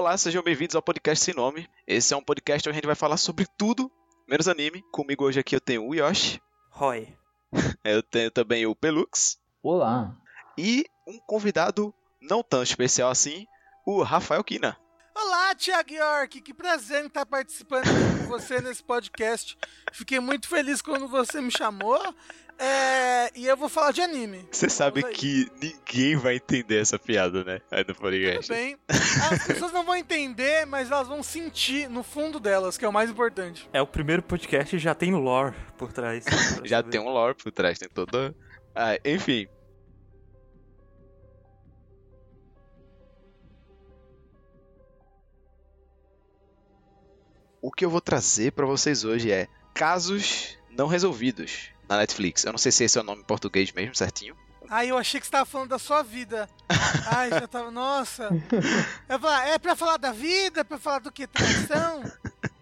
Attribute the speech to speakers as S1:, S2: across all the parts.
S1: Olá, sejam bem-vindos ao podcast Sem Nome. Esse é um podcast onde a gente vai falar sobre tudo, menos anime. Comigo hoje aqui eu tenho o Yoshi.
S2: Roy.
S1: Eu tenho também o Pelux.
S3: Olá.
S1: E um convidado não tão especial assim, o Rafael Kina.
S4: Olá, Thiago York, que prazer em estar participando com você nesse podcast. Fiquei muito feliz quando você me chamou. É, e eu vou falar de anime.
S1: Você sabe que ninguém vai entender essa piada, né? Aí no podcast.
S4: Tudo bem. As pessoas não vão entender, mas elas vão sentir no fundo delas, que é o mais importante.
S2: É o primeiro podcast e já tem lore por trás.
S1: já tem um lore por trás, tem todo. Ah, enfim, o que eu vou trazer para vocês hoje é casos não resolvidos na Netflix. Eu não sei se esse é o nome em português mesmo, certinho.
S4: Ai, eu achei que você tava falando da sua vida. Ai, já tava. Nossa. Eu falar, é pra falar da vida? Pra falar do que? Traição?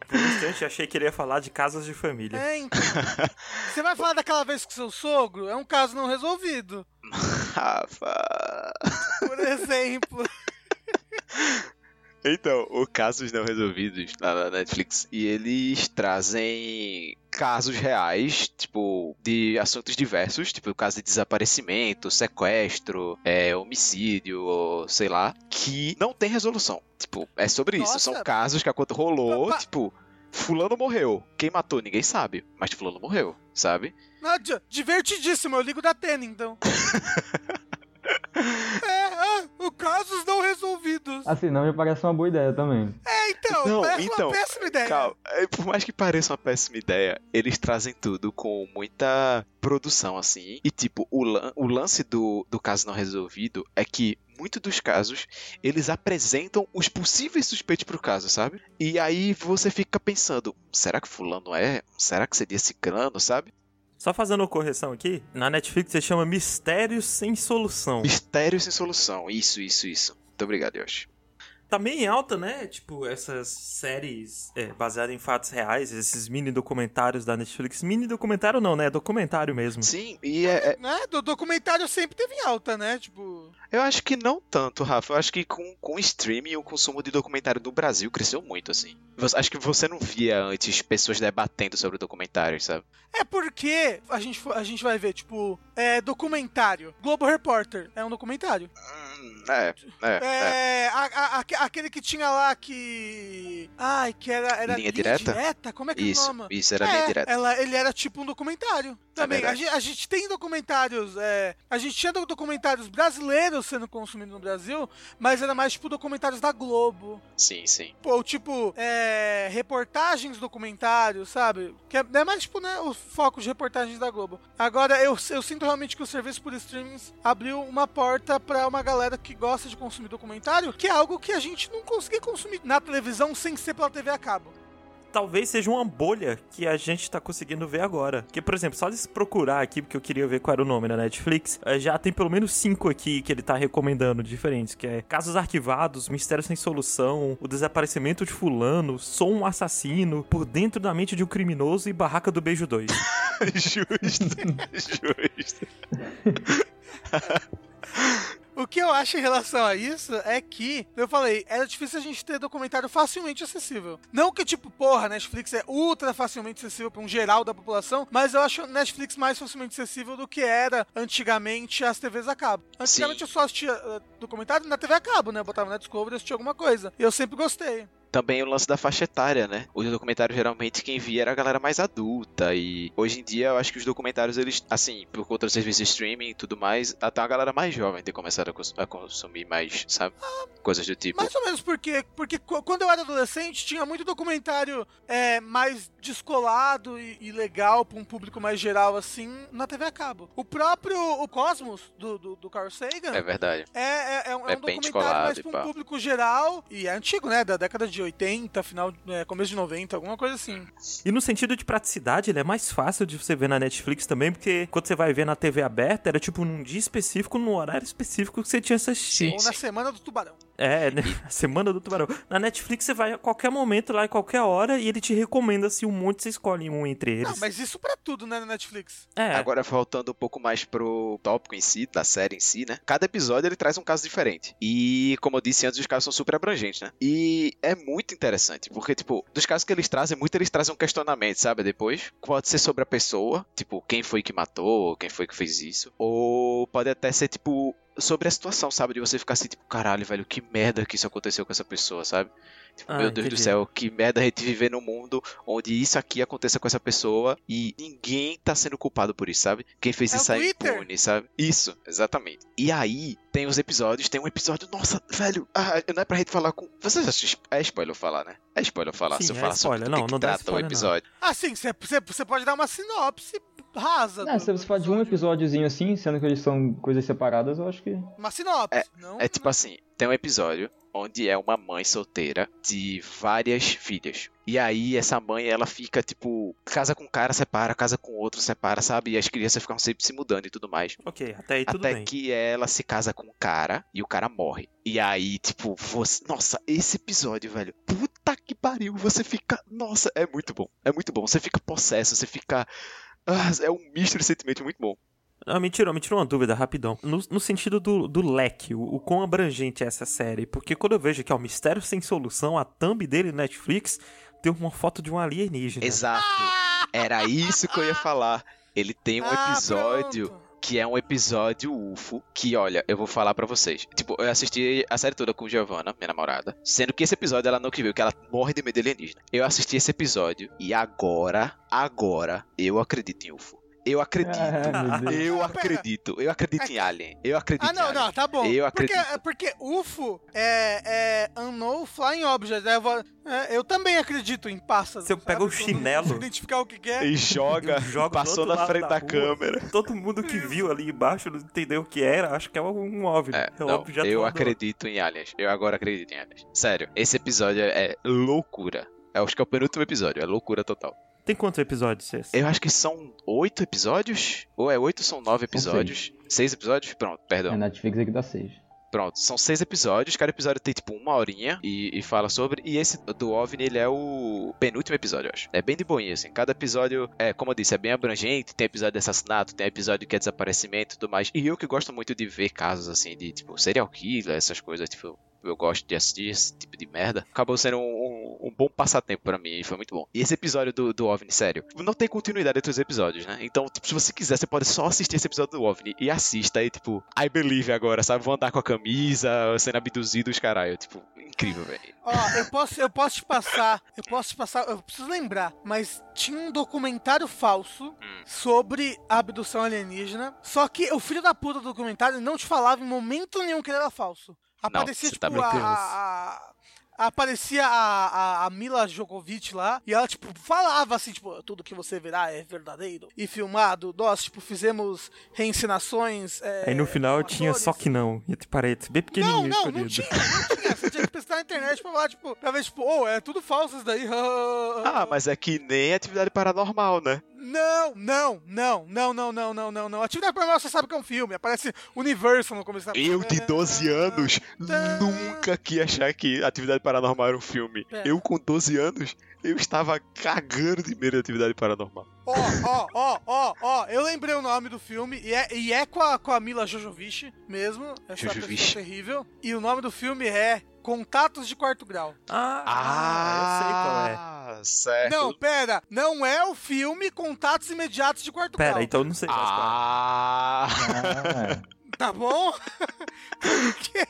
S2: Por um instante achei que ele ia falar de casos de família.
S4: É, então. Você vai falar daquela vez com seu sogro? É um caso não resolvido.
S1: Rafa.
S4: Por exemplo.
S1: Então, o Casos Não Resolvidos na Netflix, e eles trazem casos reais, tipo, de assuntos diversos, tipo, caso de desaparecimento, sequestro, é, homicídio, sei lá, que não tem resolução. Tipo, é sobre Nossa. isso. São casos que a conta rolou, tipo, fulano morreu. Quem matou, ninguém sabe, mas fulano morreu, sabe?
S4: Não, divertidíssimo, eu ligo da Tena, então. é, casos não resolvidos.
S3: Assim, não me parece uma boa ideia também.
S4: É, então, não, parece então, uma péssima ideia. Calma,
S1: é, por mais que pareça uma péssima ideia, eles trazem tudo com muita produção, assim. E, tipo, o, lan o lance do, do caso não resolvido é que muitos dos casos, eles apresentam os possíveis suspeitos pro caso, sabe? E aí você fica pensando, será que fulano é? Será que seria ciclano, sabe?
S2: Só fazendo uma correção aqui, na Netflix você chama Mistérios Sem Solução.
S1: Mistérios Sem Solução, isso, isso, isso. Muito obrigado, Yoshi
S2: tá meio em alta, né? Tipo, essas séries é, baseadas em fatos reais, esses mini documentários da Netflix. Mini documentário não, né? É documentário mesmo.
S1: Sim, e é. é...
S4: Né? Do documentário sempre teve em alta, né? Tipo.
S1: Eu acho que não tanto, Rafa. Eu acho que com, com o streaming o consumo de documentário no Brasil cresceu muito, assim. Acho que você não via antes pessoas debatendo sobre documentários, sabe?
S4: É porque a gente, a gente vai ver, tipo, é, documentário. Globo Repórter é um documentário.
S1: Hum, é, é.
S4: é, é. A, a, a, aquele que tinha lá que. Ai, que era. era
S1: linha, linha direta?
S4: direta? Como é que
S1: isso,
S4: é o nome?
S1: Isso, era é, linha direta.
S4: Ela, ele era tipo um documentário. É Também. a, gente, a, gente, tem documentários. É, a gente tinha documentários brasileiros sendo consumidos no Brasil, mas era mais tipo documentários da Globo.
S1: Sim, sim.
S4: Ou tipo, é, reportagens documentários, sabe? Que é, é mais tipo, né, o foco de reportagens da Globo. Agora, eu, eu sinto realmente que o serviço por streamings abriu uma porta para uma galera que gosta de consumir documentário, que é algo que a gente não conseguia consumir na televisão sem ser pela TV a cabo
S2: talvez seja uma bolha que a gente tá conseguindo ver agora. Que, por exemplo, só de procurar aqui, porque eu queria ver qual era o nome na Netflix, eh, já tem pelo menos cinco aqui que ele tá recomendando diferentes, que é Casos Arquivados, Mistério Sem Solução, O Desaparecimento de Fulano, Sou um Assassino, Por Dentro da Mente de um Criminoso e Barraca do Beijo 2.
S1: justo, justo.
S4: O que eu acho em relação a isso é que, eu falei, era difícil a gente ter documentário facilmente acessível. Não que, tipo, porra, Netflix é ultra facilmente acessível para um geral da população, mas eu acho Netflix mais facilmente acessível do que era antigamente as TVs a cabo. Antigamente Sim. eu só assistia uh, documentário na TV a cabo, né? Eu botava na Discovery e assistia alguma coisa. E eu sempre gostei
S1: também o lance da faixa etária, né? Os documentários geralmente quem via era a galera mais adulta e hoje em dia eu acho que os documentários eles, assim, por conta do serviço de streaming e tudo mais, até a galera mais jovem tem começado a, cons a consumir mais, sabe? Ah, Coisas do tipo.
S4: Mais ou menos porque, porque quando eu era adolescente tinha muito documentário é, mais descolado e, e legal para um público mais geral assim na TV a cabo. O próprio o Cosmos do, do, do Carl Sagan
S1: é verdade.
S4: É, é, é, é um documentário mais para um público geral e é antigo, né? Da década de de 80, final, é, começo de 90, alguma coisa assim.
S2: E no sentido de praticidade, ele é mais fácil de você ver na Netflix também, porque quando você vai ver na TV aberta, era tipo num dia específico, num horário específico que você tinha essa
S4: assistir. Ou na semana do tubarão.
S2: É, né? A semana do tubarão. Na Netflix você vai a qualquer momento lá, em qualquer hora, e ele te recomenda se um monte você escolhe um entre eles.
S4: Não, mas isso pra tudo, né, na Netflix.
S2: É,
S1: Agora, voltando um pouco mais pro tópico em si, da série em si, né? Cada episódio ele traz um caso diferente. E, como eu disse antes, os casos são super abrangentes, né? E é muito interessante, porque, tipo, dos casos que eles trazem, muito eles trazem um questionamento, sabe? Depois, pode ser sobre a pessoa, tipo, quem foi que matou, quem foi que fez isso. Ou pode até ser, tipo, sobre a situação, sabe? De você ficar assim, tipo, caralho, velho, que merda que isso aconteceu com essa pessoa, sabe? Tipo,
S2: Ah,
S1: meu Deus do
S2: entendi.
S1: céu, que merda a gente viver num mundo onde isso aqui aconteça com essa pessoa e ninguém tá sendo culpado por isso, sabe? Quem fez
S4: É
S1: isso é impune, sabe? Isso, exatamente. E aí, tem os episódios, tem um episódio, nossa, velho, ah, não é pra gente falar com. Você já assistiu? É spoiler falar, né? É spoiler falar,
S2: Sim,
S1: se eu
S2: é
S1: falar sobre
S2: spoiler.
S1: do que
S2: Não,
S1: que
S2: não dá
S1: trata o
S2: spoiler, não.
S1: episódio.
S4: Assim, você pode dar uma sinopse rasa.
S3: É,
S4: do-
S3: se você falar de um episódiozinho assim, sendo que eles são coisas separadas, eu acho que.
S4: Uma sinopse. não,
S1: É tipo assim, tem um episódio onde é uma mãe solteira de várias filhas. E aí essa mãe, ela fica tipo, casa com um cara, separa, casa com outro, separa, sabe? E as crianças ficam sempre se mudando e tudo mais.
S2: ok, até aí tudo
S1: Até
S2: bem.
S1: que ela se casa com um cara e o cara morre. E aí, tipo, você. Nossa, esse episódio, velho. Puta que pariu. Você fica. Nossa, é muito bom. É muito bom. Você fica possesso, você fica. Ah, é um misto de sentimento muito bom.
S2: Ah, me tirou, me tirou uma dúvida, rapidão. No, no sentido do, do leque, o, o quão abrangente é essa série. Porque quando eu vejo que é o Mistério Sem Solução, a thumb dele no Netflix tem uma foto de um alienígena.
S1: Exato. Era isso que eu ia falar. Ele tem um
S4: Ah,
S1: episódio
S4: pronto.
S1: Que é um episódio UFO, que olha, eu vou falar pra vocês. Tipo, eu assisti a série toda com Giovanna, minha namorada, sendo que esse episódio ela não que viu, que ela morre de medo alienígena. Eu assisti esse episódio e agora, agora, eu acredito em UFO. Eu acredito.
S3: Ah.
S1: Eu
S4: Não, pera.
S1: acredito. Eu acredito em Alien. Eu acredito
S4: Ah, não,
S1: em Alien.
S4: não, tá bom.
S1: Eu
S4: porque,
S1: acredito.
S4: porque UFO é, é Unknown Flying Object. né? Eu, vou- é, eu também acredito em pássaros.
S2: Você pega o chinelo.
S4: Identificar o que que é.
S1: E joga,
S2: do
S1: passou na frente
S2: da
S1: da, câmera.
S2: Todo mundo que viu ali embaixo não entendeu o que era, acho que é um OVNI.
S1: É,
S2: É um
S1: não,
S2: objeto
S1: eu
S2: voador.
S1: acredito em aliens. Eu agora acredito em aliens. Sério, esse episódio é loucura. Eu acho que é o penúltimo episódio, é loucura total.
S2: Tem quantos episódios esse?
S1: Eu acho que são oito episódios? Ou é oito ou são nove episódios? seis. episódios? Pronto, perdão.
S3: A Netflix aqui dá 6.
S1: Pronto, são seis episódios, cada episódio tem tipo uma horinha e, e fala sobre. E esse do OVNI, ele é o penúltimo episódio, eu acho. É bem de boinha, assim. Cada episódio, é, como eu disse, é bem abrangente. Tem episódio de assassinato, tem episódio que é desaparecimento e tudo mais. E eu que gosto muito de ver casos assim, de tipo, serial killer, essas coisas, tipo. Eu gosto de assistir esse tipo de merda. Acabou sendo um, um- um bom passatempo pra mim e foi muito bom. E esse episódio do, do OVNI, sério, não tem continuidade entre os episódios, né? Então, tipo, se você quiser, você pode só assistir esse episódio do OVNI e assista aí, tipo, I believe agora, sabe? Vou andar com a camisa, sendo abduzido, os caralho. Tipo, incrível, velho.
S4: Ó, eu posso, eu posso te passar, eu posso te passar, eu preciso lembrar, mas tinha um documentário falso
S1: Hum.
S4: sobre a abdução alienígena, só que o filho da puta do documentário não te falava em momento nenhum que ele era falso. Aparecia,
S1: você
S4: tipo,
S1: tá
S4: a, a- a- aparecia a, a, a Mila Djokovic lá, e ela, tipo, falava assim, tipo, tudo que você verá é verdadeiro e filmado. Nós, tipo, fizemos reencenações. é,
S2: Aí no final tinha só que não. Entre parênteses, bem pequenininho
S4: Não, não, não tinha, não tinha. Você tinha que pesquisar na internet pra falar, tipo, pra ver, tipo, oh, é tudo falso isso daí.
S1: Ah, mas é que nem atividade paranormal, né?
S4: Não, não, não, não, não, não, não, não, não. Atividade Paranormal você sabe que é um filme. Aparece Universal no começo da
S1: Eu, de 12 anos, nunca que achar que atividade paranormal era um filme.
S4: É.
S1: Eu, com 12 anos, eu estava cagando de medo de atividade paranormal.
S4: Ó, ó, ó, ó, ó, eu lembrei o nome do filme e é, e é com, a, com a Mila Jojovic mesmo, essa
S1: Jojovic.
S4: pessoa terrível. E o nome do filme é Contatos de Quarto Grau.
S2: Ah, eu sei qual é.
S1: Ah, certo.
S4: Não, pera, não é o filme Contatos Imediatos de Quarto
S2: Pera,
S4: Grau.
S2: então eu não sei mais qual é.
S1: Ah,
S3: Ah,
S4: Tá bom? Porque,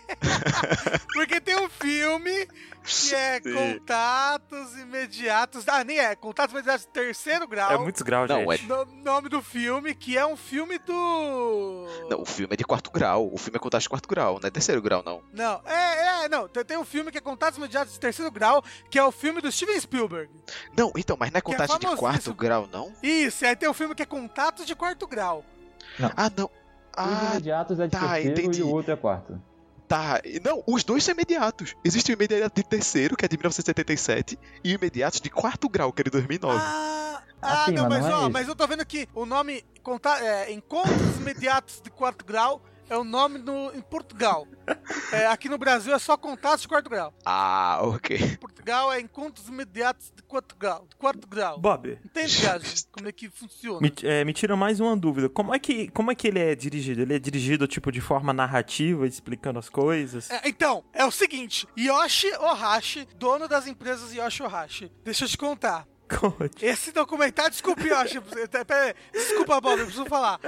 S4: porque tem um filme que é. Contatos Imediatos. Ah, nem é. Contatos Imediatos de Terceiro Grau.
S2: É muitos graus,
S1: Não,
S2: gente.
S4: No- nome do filme, que é um filme do.
S1: não, o filme é de quarto grau. O filme é contato de quarto grau, não é terceiro grau, não.
S4: Não, é, é, não. Tem, tem um filme que é Contatos Imediatos de Terceiro Grau, que é o filme do Steven Spielberg.
S1: Não, então, mas não é
S4: é
S1: contato de quarto grau, não?
S4: Isso, e aí tem um filme que é Contatos de Quarto Grau.
S1: Ah, não. Ah,
S3: imediatos é de
S1: tá,
S3: terceiro
S1: entendi.
S3: e o outro é quarto.
S1: Tá. Não, os dois são imediatos. Existe o imediato de terceiro, que é de 1977, e o imediato de quarto grau, que é de 2009.
S4: Ah,
S3: Ah,
S4: ah
S3: sim,
S4: não,
S3: mas
S4: mas
S3: não é
S4: ó, mas eu tô vendo que o nome conta, é, Encontros Imediatos de Quarto Grau É o nome no, em Portugal. É, aqui no Brasil é só contatos de quarto grau.
S1: Ah, ok.
S4: Em Portugal é encontros imediatos de quarto grau. De quarto grau.
S2: Bob,
S4: Entende, Gage? Como é que funciona?
S2: me, é, me tira mais uma dúvida. Como é, que, como é que ele é dirigido? Ele é dirigido, tipo, de forma narrativa, explicando as coisas?
S4: É, então, é o seguinte: Yoshi Ohashi, dono das empresas Yoshi Ohashi. Deixa eu te contar.
S2: Conte.
S4: Esse documentário, desculpa, Yoshi. pera desculpa, Bob, eu preciso falar.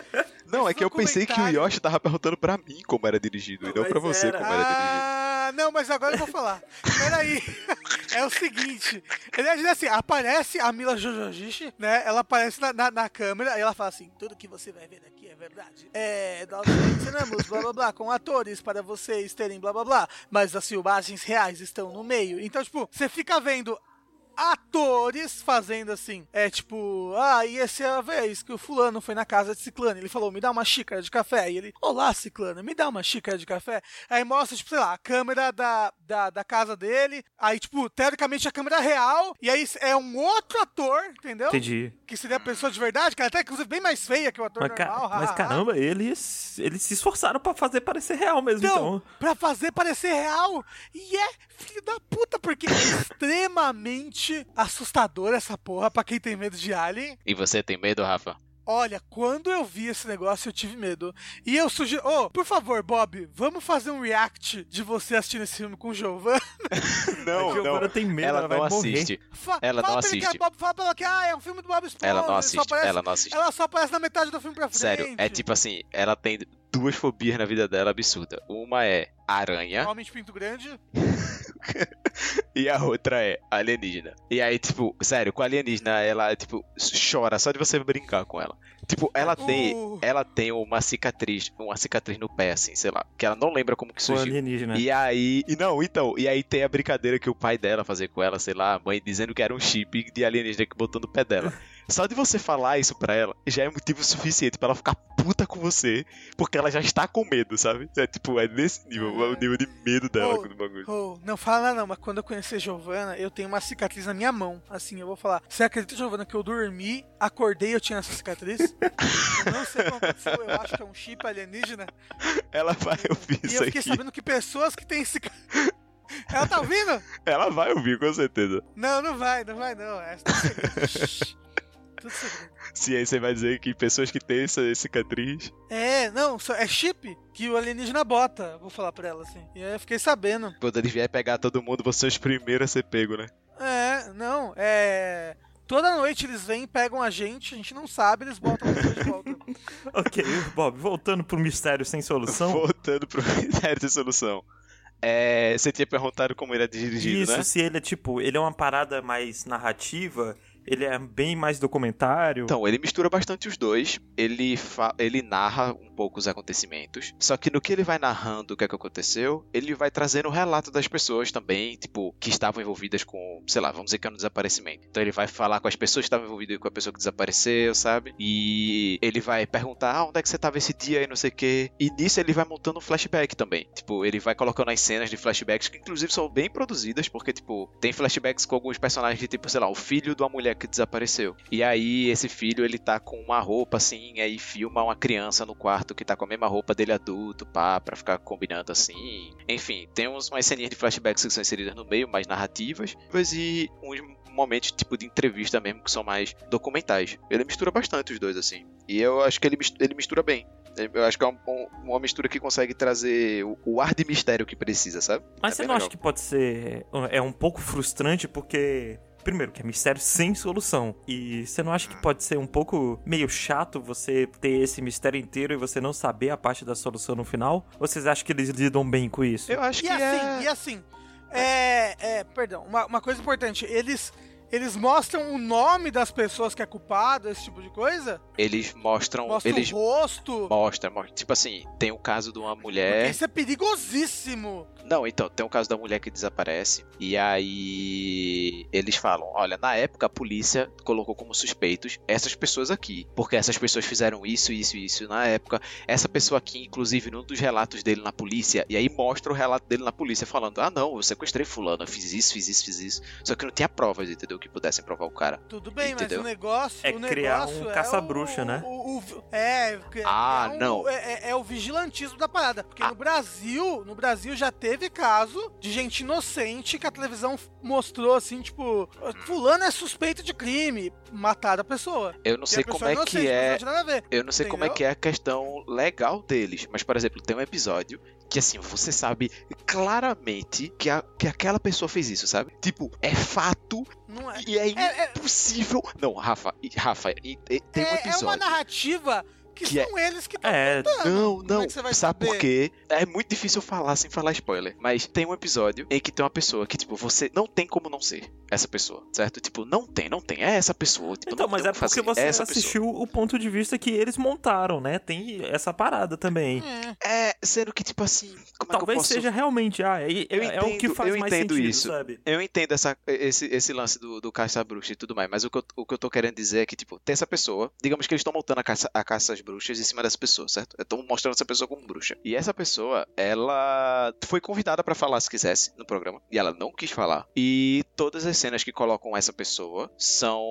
S1: Não, é
S4: Esse
S1: que eu pensei que o
S4: documentário-
S1: Yoshi tava perguntando pra mim como era dirigido, e não pra você
S2: era.
S1: como era dirigido.
S4: Ah, não, mas agora eu vou falar. Peraí. É o seguinte. Ele é assim, aparece a Mila Jojojishi, né? Ela aparece na, na, na câmera e ela fala assim: tudo que você vai ver aqui é verdade. É, nós ensinamos blá blá blá com atores para vocês terem blá blá blá, mas as filmagens reais estão no meio. Então, tipo, você fica vendo atores fazendo assim. É tipo, ah, e essa é a vez que o fulano foi na casa de Ciclano. Ele falou, me dá uma xícara de café. E ele, olá, Ciclano, me dá uma xícara de café. Aí mostra, tipo, sei lá, a câmera da, da, da casa dele. Aí, tipo, teoricamente a câmera real. E aí é um outro ator, entendeu?
S2: Entendi.
S4: Que seria a pessoa de verdade, que ela até, inclusive, bem mais feia que o ator
S2: Mas, ca-
S4: normal.
S2: mas
S4: hahaha.
S2: caramba, eles, eles se esforçaram pra fazer parecer real mesmo,
S4: Então,
S2: então.
S4: pra fazer parecer real. E é filho da puta, porque é extremamente assustador essa porra pra quem tem medo de alien.
S1: E você tem medo, Rafa?
S4: Olha, quando eu vi esse negócio, eu tive medo. E eu sugiro. Ô, por favor, Bob, vamos fazer um react de você assistindo esse filme com o Giovanna?
S1: Não,
S2: a Giovana tem medo, ela,
S1: Ela
S2: vai
S1: não assiste.
S4: Fa
S1: Ela
S4: fala
S1: não
S4: que
S1: assiste.
S4: é Bob, fala pra ela que ah, é um filme do Bob Esponja.
S1: Ela não assiste.
S4: aparece-
S1: Ela não assiste.
S4: ela só aparece na metade do filme pra frente.
S1: Sério, é tipo assim, ela tem duas fobias na vida dela absurda. Uma é aranha
S4: Homem de pinto grande.
S1: e a outra é alienígena. E aí, tipo, sério, com a alienígena, ela, tipo, chora só de você brincar com ela. Tipo, ela tem,
S4: Uh.
S1: ela tem uma cicatriz, uma cicatriz no pé, assim, sei lá, que ela não lembra como que surgiu.
S2: alienígena.
S1: E aí, e não, então, e aí tem a brincadeira que o pai dela fazia com ela, sei lá, a mãe dizendo que era um chip de alienígena que botou no pé dela. Só de você falar isso pra ela já é motivo suficiente pra ela ficar puta com você, porque ela já está com medo, sabe? É tipo, é nesse nível, é o nível de medo dela
S4: Oh,
S1: com o bagulho.
S4: Oh, não fala nada não, mas quando eu conhecer Giovana, eu tenho uma cicatriz na minha mão. Assim, eu vou falar. Você acredita, Giovana, que eu dormi, acordei e eu tinha essa cicatriz? eu não sei aconteceu, eu acho que é um chip alienígena.
S1: Ela vai ouvir
S4: E
S1: isso
S4: eu fiquei
S1: aqui.
S4: sabendo que pessoas que têm cicatriz. Ela tá ouvindo?
S1: Ela vai ouvir, com certeza.
S4: Não, não vai, não vai não. É tudo segredo.
S1: Aí você vai dizer que pessoas que têm essa cicatriz.
S4: É, não, é chip que o alienígena bota. Vou falar pra ela assim. E aí eu fiquei sabendo.
S1: Quando eles vierem pegar todo mundo, você é os primeiros a ser pego, né?
S4: É, não, é. Toda noite eles vêm, pegam a gente, a gente não sabe, eles botam a gente de volta.
S2: Ok, Bob, voltando pro mistério sem solução.
S1: Voltando pro critério de solução. É, você tinha perguntado como ele é dirigido,
S2: Isso,
S1: né?
S2: se ele é tipo, ele é uma parada mais narrativa, ele é bem mais documentário.
S1: Então, ele mistura bastante os dois. Ele, fa- ele narra um pouco os acontecimentos. Só que no que ele vai narrando o que, é que aconteceu, ele vai trazendo o relato das pessoas também, tipo, que estavam envolvidas com, sei lá, vamos dizer que é um desaparecimento. Então ele vai falar com as pessoas que estavam envolvidas com a pessoa que desapareceu, sabe? E ele vai perguntar, ah, onde é que você tava esse dia e não sei o quê. E nisso ele vai montando um flashback também. Tipo, ele vai colocando as cenas de flashbacks que inclusive são bem produzidas, porque, tipo, tem flashbacks com alguns personagens de, tipo, sei lá, o filho de uma mulher que desapareceu. E aí esse filho, ele tá com uma roupa assim, aí filma uma criança no quarto que tá com a mesma roupa dele adulto, pá, pra ficar combinando assim. Enfim, tem uns, umas ceninhas de flashbacks que são inseridas no meio, mais narrativas, e uns momentos tipo de entrevista mesmo que são mais documentais. Ele mistura bastante os dois assim. E eu acho que ele, ele mistura bem. Eu acho que é um- um- uma mistura que consegue trazer o, o ar de mistério que precisa, sabe?
S2: Mas
S1: É
S2: você não acha
S1: legal.
S2: que pode ser. É um pouco frustrante porque. Primeiro, que é mistério sem solução. E você não acha que pode ser um pouco meio chato você ter esse mistério inteiro e você não saber a parte da solução no final? Ou vocês acham que eles lidam bem com isso?
S1: Eu acho
S4: E
S1: que
S4: assim,
S1: é...
S4: e assim, é, é, perdão, uma, uma coisa importante, eles, eles mostram o nome das pessoas que é culpado, esse tipo de coisa?
S1: eles mostram,
S4: Mostram
S1: eles
S4: o rosto?
S1: mostram, mostram. Tipo assim, tem o caso de uma
S4: Porque
S1: mulher.
S4: Isso é perigosíssimo.
S1: Não, então, tem o caso da mulher que desaparece. E aí eles falam: olha, na época a polícia colocou como suspeitos essas pessoas aqui. Porque essas pessoas fizeram isso, isso e isso na época. Essa pessoa aqui, inclusive, num dos relatos dele na polícia. E aí mostra o relato dele na polícia falando: ah, não, eu sequestrei fulano, eu fiz isso, fiz isso, fiz isso. Só que não tinha provas, entendeu? Que pudessem provar o cara.
S4: Tudo bem,
S1: Entendeu?
S4: mas o negócio.
S2: É
S4: o
S2: criar
S4: negócio
S2: um
S4: é
S2: caça-bruxa, né?
S4: o- o- é, é
S1: Ah,
S4: um-
S1: não.
S4: É, é- é o vigilantismo da parada. Porque
S1: Ah.
S4: no Brasil, no Brasil já teve caso de gente inocente que a televisão mostrou assim, tipo, fulano é suspeito de crime, mataram a pessoa.
S1: Eu não sei como é
S4: inocente,
S1: que é.
S4: Não tinha nada a ver.
S1: Eu não sei como é
S4: Entendeu?
S1: que é a questão legal deles, mas, por exemplo, tem um episódio que, assim, você sabe claramente que, a- que aquela pessoa fez isso, sabe? Tipo, é fato
S4: Não é.
S1: e é,
S4: É, é-
S1: impossível. Não, Rafa, Rafa, tem um
S4: é, é uma
S1: episódio.
S4: narrativa que,
S1: que é-
S4: são eles que estão
S2: É,
S4: contando.
S1: Não,
S4: Como
S1: não.
S4: é que você vai
S1: Sabe
S4: saber?
S1: por quê? É muito difícil falar sem falar spoiler. Mas tem um episódio em que tem uma pessoa que, tipo, você não tem como não ser essa pessoa, certo? Tipo, não tem, não tem. É essa pessoa. Tipo,
S2: Então,
S1: não
S2: mas é
S1: o que fazer.
S2: porque você
S1: é essa pessoa.
S2: assistiu o ponto de vista que eles montaram, né? Tem essa parada também.
S4: É.
S1: É, sendo que, tipo assim, como é que eu
S2: Talvez
S1: posso
S2: seja realmente, ah, é,
S1: Eu
S2: é o que
S1: entendo-
S2: faz
S1: eu
S2: mais
S1: entendo
S2: sentido,
S1: isso.
S2: sabe?
S1: Eu entendo essa, esse, esse lance do, do caça às bruxas e tudo mais, mas o que, eu, o que eu tô querendo dizer é que, tipo, tem essa pessoa, digamos que eles estão montando a caça, a caça às bruxas em cima dessa pessoa, certo? Estão mostrando essa pessoa como bruxa. E essa pessoa, ela foi convidada pra falar se quisesse no programa, e ela não quis falar. E todas as cenas que colocam essa pessoa são,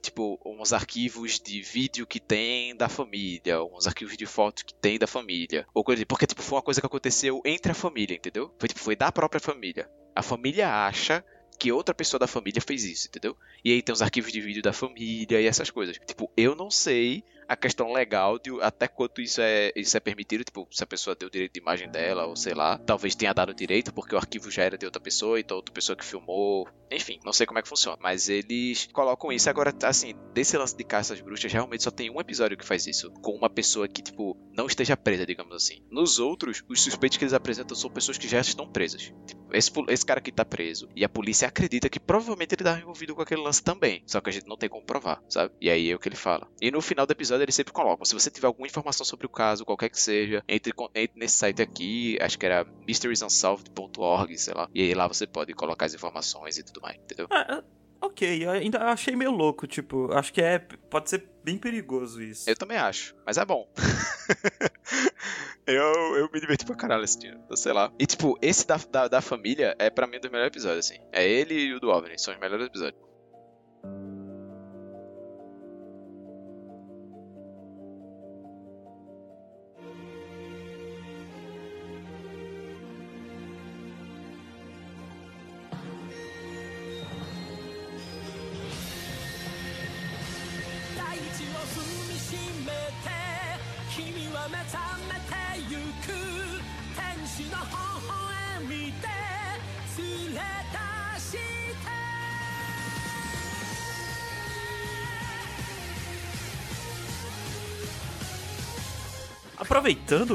S1: tipo, uns arquivos de vídeo que tem da família, uns arquivos de foto que tem da família, ou coisa, porque, tipo, foi uma coisa que aconteceu entre a família, entendeu? Foi, tipo, foi da própria família. A família acha que outra pessoa da família fez isso, entendeu? E aí tem os arquivos de vídeo da família e essas coisas. Tipo, eu não sei a questão legal de até quanto isso é, isso é permitido, tipo, se a pessoa deu o direito de imagem dela, ou sei lá, talvez tenha dado direito porque o arquivo já era de outra pessoa, então outra pessoa que filmou, enfim, não sei como é que funciona, mas eles colocam isso. Agora, assim, desse lance de caça às bruxas, realmente só tem um episódio que faz isso, com uma pessoa que, tipo, não esteja presa, digamos assim. Nos outros, os suspeitos que eles apresentam são pessoas que já estão presas. Tipo, esse, esse cara que tá preso, e a polícia acredita que provavelmente ele tá envolvido com aquele lance também, só que a gente não tem como provar, sabe? E aí é o que ele fala. E no final do episódio eles sempre colocam, se você tiver alguma informação sobre o caso, qualquer que seja, entre, entre nesse site aqui, acho que era mysteriesunsolved.org, sei lá, e aí lá você pode colocar as informações e tudo mais, entendeu?
S2: Ah, ah, ok, eu ainda achei meio louco, tipo, acho que é. Pode ser bem perigoso isso.
S1: Eu também acho, mas é bom. eu, eu me diverti pra caralho assistindo, então, sei lá. E tipo, esse da, da, da família é pra mim um dos melhores episódios, assim. É ele e o do OVNI, são os melhores episódios.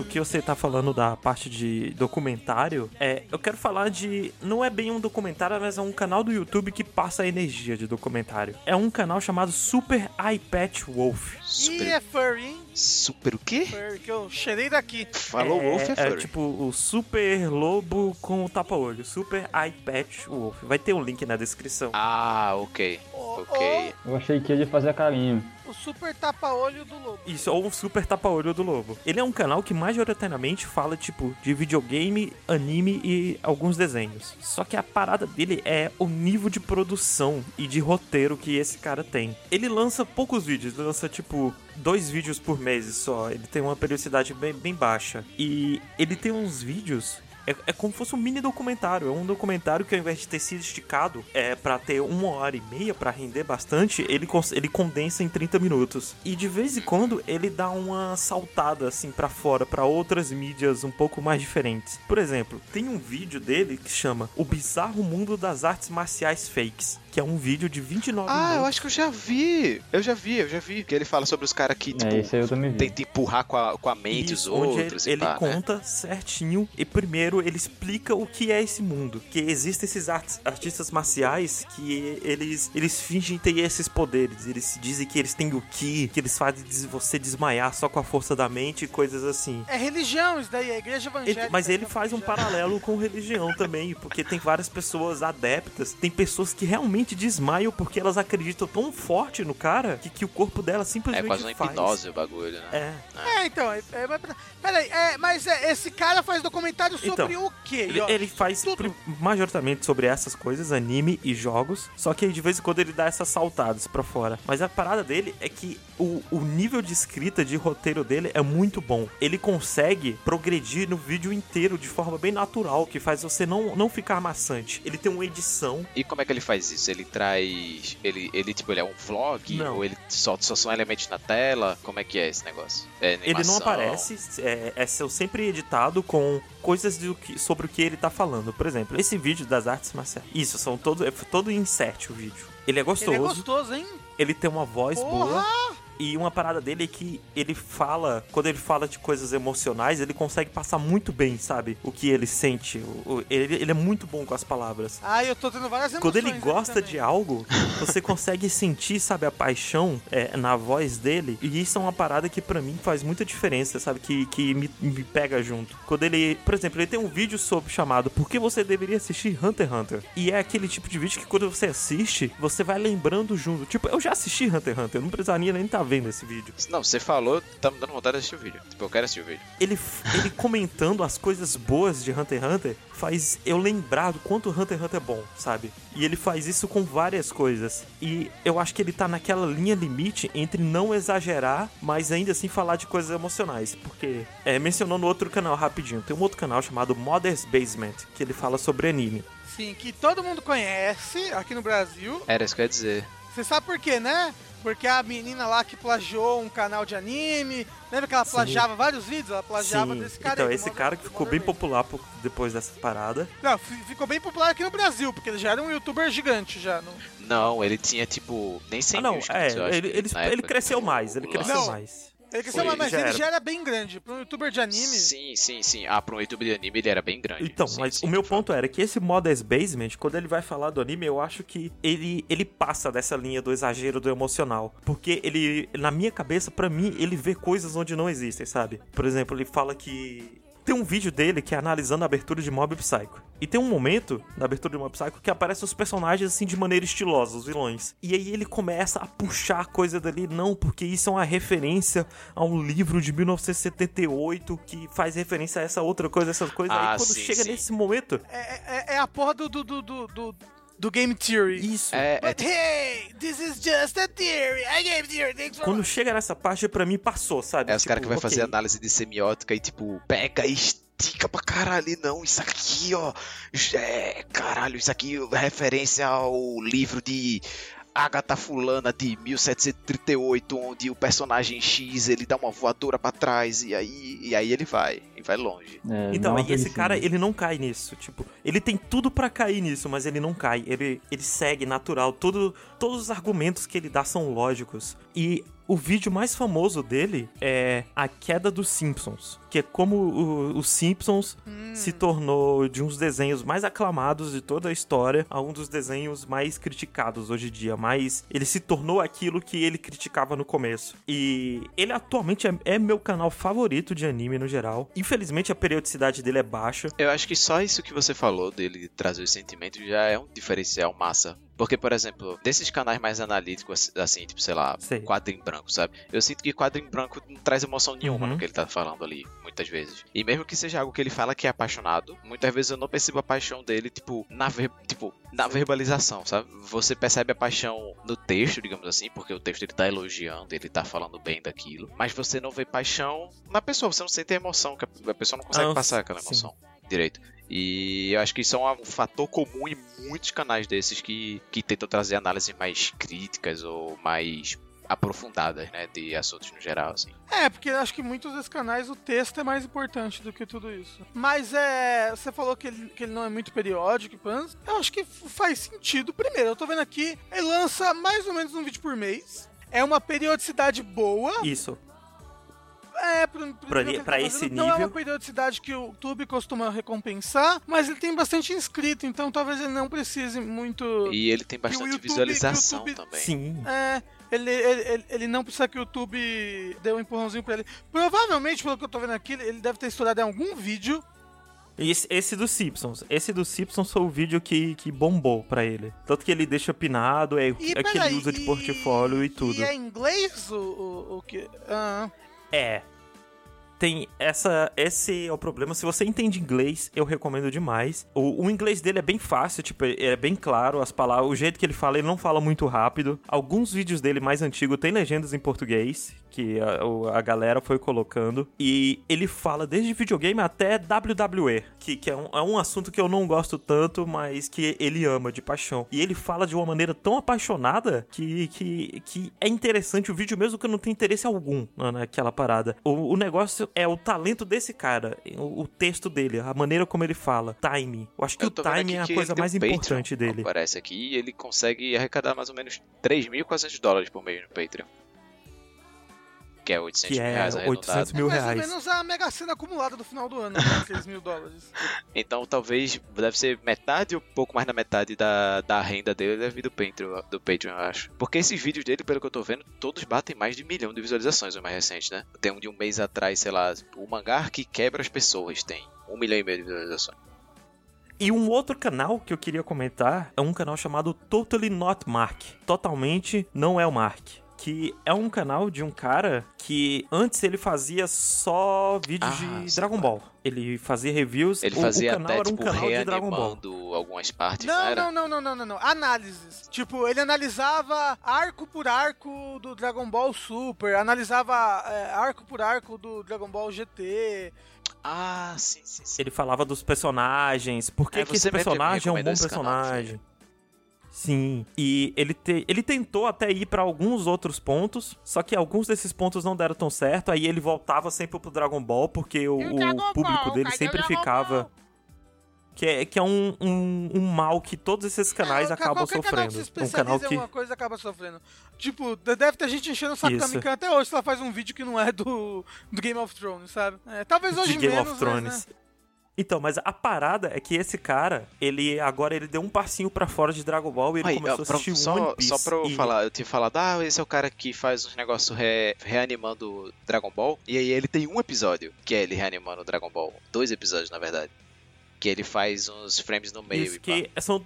S2: Que você tá falando da parte de documentário, é, eu quero falar de. Não é bem um documentário, mas é um canal do YouTube que passa a energia de documentário. É um canal chamado Super iPad Wolf.
S1: Super,
S4: E é furry, hein?
S1: super o quê?
S4: Furry, que eu cheirei daqui.
S1: Falou
S2: é,
S1: Wolf é
S2: é
S1: furry.
S2: tipo o Super Lobo com o tapa-olho. Super iPad Wolf. Vai ter um link na descrição.
S1: Ah, ok. Ok.
S3: Eu achei que ele fazia carinho.
S4: O, o super tapa-olho do lobo.
S2: Isso, ou um super tapa-olho do lobo. Ele é um canal que majoritariamente fala, tipo, de videogame, anime e alguns desenhos. Só que a parada dele é o nível de produção e de roteiro que esse cara tem. Ele lança poucos vídeos, ele lança, tipo, dois vídeos por mês só. Ele tem uma periodicidade bem, bem baixa. E ele tem uns vídeos é, é como se fosse um mini documentário. É um documentário que ao invés de ter sido esticado é para ter uma hora e meia para render bastante, ele, ele condensa em 30 minutos. E de vez em quando ele dá uma saltada assim para fora para outras mídias um pouco mais diferentes. Por exemplo, tem um vídeo dele que chama O Bizarro Mundo das Artes Marciais Fakes, que é um vídeo de 29
S1: Ah,
S2: minutos.
S1: eu acho que eu já vi. Eu já vi, eu já vi. Que ele fala sobre os caras que, tipo,
S3: É, esse aí eu também vi.
S1: tenta empurrar com a, com a mente
S2: Isso,
S1: os
S2: onde
S1: outros
S2: ele,
S1: e pá,
S2: ele
S1: né?
S2: conta certinho e primeiro ele explica o que é esse mundo. Que existem esses artis- artistas marciais que eles, eles fingem ter esses poderes. Eles dizem que eles têm o ki, que eles fazem você desmaiar só com a força da mente e coisas assim.
S4: É religião isso daí, é igreja
S2: Ele-
S4: evangélica.
S2: mas ele
S4: né?
S2: faz um paralelo com religião também, porque tem várias pessoas adeptas, tem pessoas que realmente desmaiam porque elas acreditam tão forte no cara que, que o corpo dela
S1: É
S2: simplesmente
S1: quase uma
S2: faz.
S1: hipnose o bagulho, né?
S2: É.
S4: É, então, é, é, mas, peraí, é, mas é, esse cara faz documentário sobre sobre o quê?
S2: Ele, ele faz
S4: Tudo.
S2: majoritariamente sobre essas coisas, anime e jogos. Só que de vez em quando ele dá essas saltadas pra fora. Mas a parada dele é que o, o nível de escrita, de roteiro dele é muito bom. Ele consegue progredir no vídeo inteiro de forma bem natural, que faz você não, não ficar maçante. Ele tem uma edição.
S1: E como é que ele faz isso? Ele traz. Ele, ele tipo, ele é um vlog?
S2: Não.
S1: Ou ele só, só são elementos na tela? Como é que é esse negócio? É
S2: Ele não aparece, é, é seu sempre editado com coisas do que, sobre o que ele tá falando. Por exemplo, esse vídeo das artes marciais. Isso, são todo, é todo insert o vídeo. Ele é gostoso,
S4: Ele é gostoso, hein?
S2: ele tem uma voz boa. E uma parada dele é que ele fala, quando ele fala de coisas emocionais, ele consegue passar muito bem, sabe? O que ele sente. O- ele, ele é muito bom com as palavras.
S4: Ai, eu tô tendo várias emoções
S2: Quando ele gosta de algo, você consegue sentir, sabe, a paixão é, na voz dele. E isso é uma parada que pra mim faz muita diferença, sabe? Que, que me, me pega junto. Quando ele, por exemplo, ele tem um vídeo sobre chamado Por que você deveria assistir Hunter x Hunter? E é aquele tipo de vídeo que quando você assiste, você vai lembrando junto. Tipo, eu já assisti Hunter x Hunter, eu não precisaria nem estar vendo esse vídeo.
S1: Não, você falou, tá me dando vontade de assistir o vídeo. Tipo, eu quero assistir o vídeo.
S2: Ele, ele comentando as coisas boas de Hunter x Hunter faz eu lembrar do quanto Hunter x Hunter é bom, sabe? E ele faz isso com várias coisas. E eu acho que ele tá naquela linha limite entre não exagerar, mas ainda assim falar de coisas emocionais. Porque, é, mencionando outro canal rapidinho, tem um outro canal chamado Mother's Basement, que ele fala sobre anime.
S4: Sim, que todo mundo conhece aqui no Brasil.
S1: Era isso que eu ia dizer.
S4: Você sabe por quê, né? Porque a menina lá que plagiou um canal de anime. Lembra que ela
S2: Sim.
S4: plagiava vários vídeos? Ela plagiava
S2: Sim,
S4: desse cara
S2: então
S4: aí,
S2: esse cara que ficou bem popular po- depois dessa parada.
S4: Não, fi- ficou bem popular aqui no Brasil, porque ele já era um youtuber gigante já. No...
S1: Não, ele tinha tipo. Nem 100
S2: Ah, não,
S1: mil inscritos,
S2: é, ele, ele, ele cresceu mais, ele cresceu
S4: Não.
S2: mais.
S4: Ele, cresceu,
S1: Foi,
S4: mas
S2: já
S4: ele
S2: era.
S4: já era bem grande. Para um youtuber de anime.
S1: Sim, sim, sim. Ah, pra um YouTube de anime ele era bem grande.
S2: Então,
S1: Sim,
S2: mas
S1: sim,
S2: o meu
S1: fato.
S2: ponto era que esse Modest Basement, quando ele vai falar do anime, eu acho que ele, ele passa dessa linha do exagero do emocional. Porque ele, na minha cabeça, pra mim, ele vê coisas onde não existem, sabe? Por exemplo, ele fala que. Tem um vídeo dele que é analisando a abertura de Mob Psycho. E tem um momento na abertura de Mob Psycho que aparecem os personagens assim de maneira estilosa, os vilões. E aí ele começa a puxar coisa dali, não, porque isso é uma referência a um livro de 1978 que faz referência a essa outra coisa, essas coisas.
S1: Ah,
S2: aí quando
S1: sim,
S2: chega
S1: sim.
S2: nesse momento,
S4: É, é- é a porra do, do, do, do, do- Game Theory.
S2: isso.
S1: É, é
S4: But hey, this is just a theory. I Game Theory. Thanks for
S2: Quando chega nessa parte, pra mim passou, sabe?
S1: É os caras que vai
S2: Tipo,
S1: fazer análise de semiótica e tipo, pega e estica pra caralho. Não, isso aqui, ó. É, caralho, isso aqui é referência ao livro de Agatha Fulana de 1738, onde o personagem X ele dá uma voadora pra trás e aí, e aí ele vai, e vai longe.
S3: É,
S2: Então, e esse cara, ele não cai nisso. Tipo, ele tem tudo pra cair nisso, mas ele não cai. Ele, ele segue natural. Tudo, todos os argumentos que ele dá são lógicos. E o vídeo mais famoso dele é a queda dos Simpsons. Que é como o- os Simpsons se tornou de uns desenhos mais aclamados de toda a história a um dos desenhos mais criticados hoje em dia. Mas ele se tornou aquilo que ele criticava no começo. E ele atualmente é, é meu canal favorito de anime no geral. Infelizmente a periodicidade dele é baixa.
S1: Eu acho que só isso que você falou dele trazer os sentimentos já é um diferencial massa. Porque, por exemplo, desses canais mais analíticos, assim, tipo, sei lá,
S2: Sei.
S1: quadro em branco, sabe? Eu sinto que quadro em branco não traz emoção nenhuma
S2: Uhum.
S1: no que ele tá falando ali, muitas vezes. E mesmo que seja algo que ele fala que é apaixonado, muitas vezes eu não percebo a paixão dele, tipo, na, ver- tipo, na verbalização, sabe? Você percebe a paixão no texto, digamos assim, porque o texto ele tá elogiando, ele tá falando bem daquilo. Mas você não vê paixão na pessoa, você não sente a emoção, que a- pessoa não consegue
S2: Ah,
S1: passar aquela
S2: sim.
S1: emoção direito. E eu acho que isso é um fator comum em muitos canais desses que, que tentam trazer análises mais críticas ou mais aprofundadas, né, de assuntos no geral, assim.
S4: É, porque eu acho que muitos desses canais o texto é mais importante do que tudo isso. Mas é. Você falou que ele, que ele não é muito periódico, Pans. Eu acho que faz sentido. Primeiro, eu tô vendo aqui, ele lança mais ou menos um vídeo por mês. É uma periodicidade boa.
S2: Isso.
S4: É, pro, pro
S2: Pra
S4: nível
S2: pra
S4: tá
S2: esse
S4: fazendo, Não é uma
S2: nível.
S4: periodicidade que o YouTube costuma recompensar, mas ele tem bastante inscrito, então talvez ele não precise muito.
S1: E ele tem bastante
S4: YouTube-
S1: visualização
S4: YouTube-
S1: também.
S2: Sim.
S4: É, ele, ele, ele- ele não precisa que o YouTube dê um empurrãozinho pra ele. Provavelmente, pelo que eu tô vendo aqui, ele deve ter estourado em algum vídeo.
S2: Esse, esse dos Simpsons. Esse dos Simpsons foi o vídeo que, que bombou pra ele. Tanto que ele deixa pinado, é,
S4: E
S2: é que ele usa de
S4: e-
S2: portfólio e tudo.
S4: E é em inglês o, o, o que. Ah,
S2: É. tem essa. Esse é o problema. Se você entende inglês, eu recomendo demais. O, o inglês dele é bem fácil, tipo, é bem claro as palavras. O jeito que ele fala, ele não fala muito rápido. Alguns vídeos dele mais antigos tem legendas em português, que a, a galera foi colocando. E ele fala desde videogame até WWE, que, que é, um, é um assunto que eu não gosto tanto, mas que ele ama de paixão. E ele fala de uma maneira tão apaixonada que, que, que é interessante o vídeo, mesmo que eu não tenha interesse algum na- naquela parada. O, o negócio é o talento desse cara, o, o texto dele, a maneira como ele fala, time. Eu acho que
S1: Eu
S2: o time é a coisa mais
S1: um Patreon,
S2: importante dele.
S1: Aparece aqui ele consegue arrecadar mais ou menos 3.400 dólares por mês no Patreon. Que é 800
S2: Que
S1: mil
S2: é
S1: reais
S2: 800
S1: arredondado.
S2: mil
S4: mais
S2: reais.
S4: ou menos a mega cena acumulada do final do ano, né? 6 mil dólares.
S1: Então talvez deve ser metade ou pouco mais da metade da, da renda dele deve vir do Patreon, do Patreon, eu acho. Porque esses vídeos dele, pelo que eu tô vendo, todos batem mais de um milhão de visualizações, o mais recente, né? Tem um de um mês atrás, sei lá, o mangá que quebra as pessoas tem um milhão e meio de visualizações.
S2: E um outro canal que eu queria comentar é um canal chamado Totally Not Mark. Totalmente não é o Mark. Que é um canal de um cara que antes ele fazia só vídeos
S1: Ah,
S2: de Dragon. Ball. Ele fazia reviews.
S1: Ele
S2: o,
S1: fazia
S2: o canal
S1: até,
S2: era um
S1: tipo,
S2: canal de Dragon Ball.
S1: algumas partes, não,
S4: Não,
S1: era?
S4: não, não, não, não, não, não. Análises. Tipo, ele analisava arco por arco do Dragon Ball Super, analisava é, arco por arco do Dragon Ball GT.
S1: Ah, sim, sim, sim.
S2: Ele falava dos personagens, por que,
S1: É,
S2: que esse personagem é um bom
S1: esse canal,
S2: personagem. Sim, e ele, te- ele tentou até ir pra alguns outros pontos, só que alguns desses pontos não deram tão certo, aí ele voltava sempre pro Dragon Ball, porque o,
S4: o
S2: público
S4: Ball,
S2: dele sempre ficava... Que é, que é um, um, um mal que todos esses canais
S4: É,
S2: acabam
S4: qualquer canal que
S2: sofrendo.
S4: se
S2: um canal que.
S4: em uma coisa acaba sofrendo. Tipo, de- deve ter gente enchendo o saco da
S2: Isso.
S4: Mikan até hoje se ela faz um vídeo que não é do, do Game of Thrones, sabe? É, talvez hoje
S2: de Game
S4: menos,
S2: of Thrones.
S4: Mas, né?
S2: Então, mas a parada é que esse cara, ele agora ele deu um passinho pra fora de Dragon Ball e ele
S1: Aí,
S2: começou
S1: ó,
S2: a
S1: pra-
S2: assistir
S1: só,
S2: One Piece.
S1: só pra eu
S2: e-
S1: falar, eu tinha falado, ah, esse é o cara que faz uns negócios re- reanimando Dragon Ball. E aí ele tem um episódio que é ele reanimando Dragon Ball. Dois episódios, na verdade. Que ele faz uns frames no meio
S2: Isso,
S1: e pá.
S2: que são.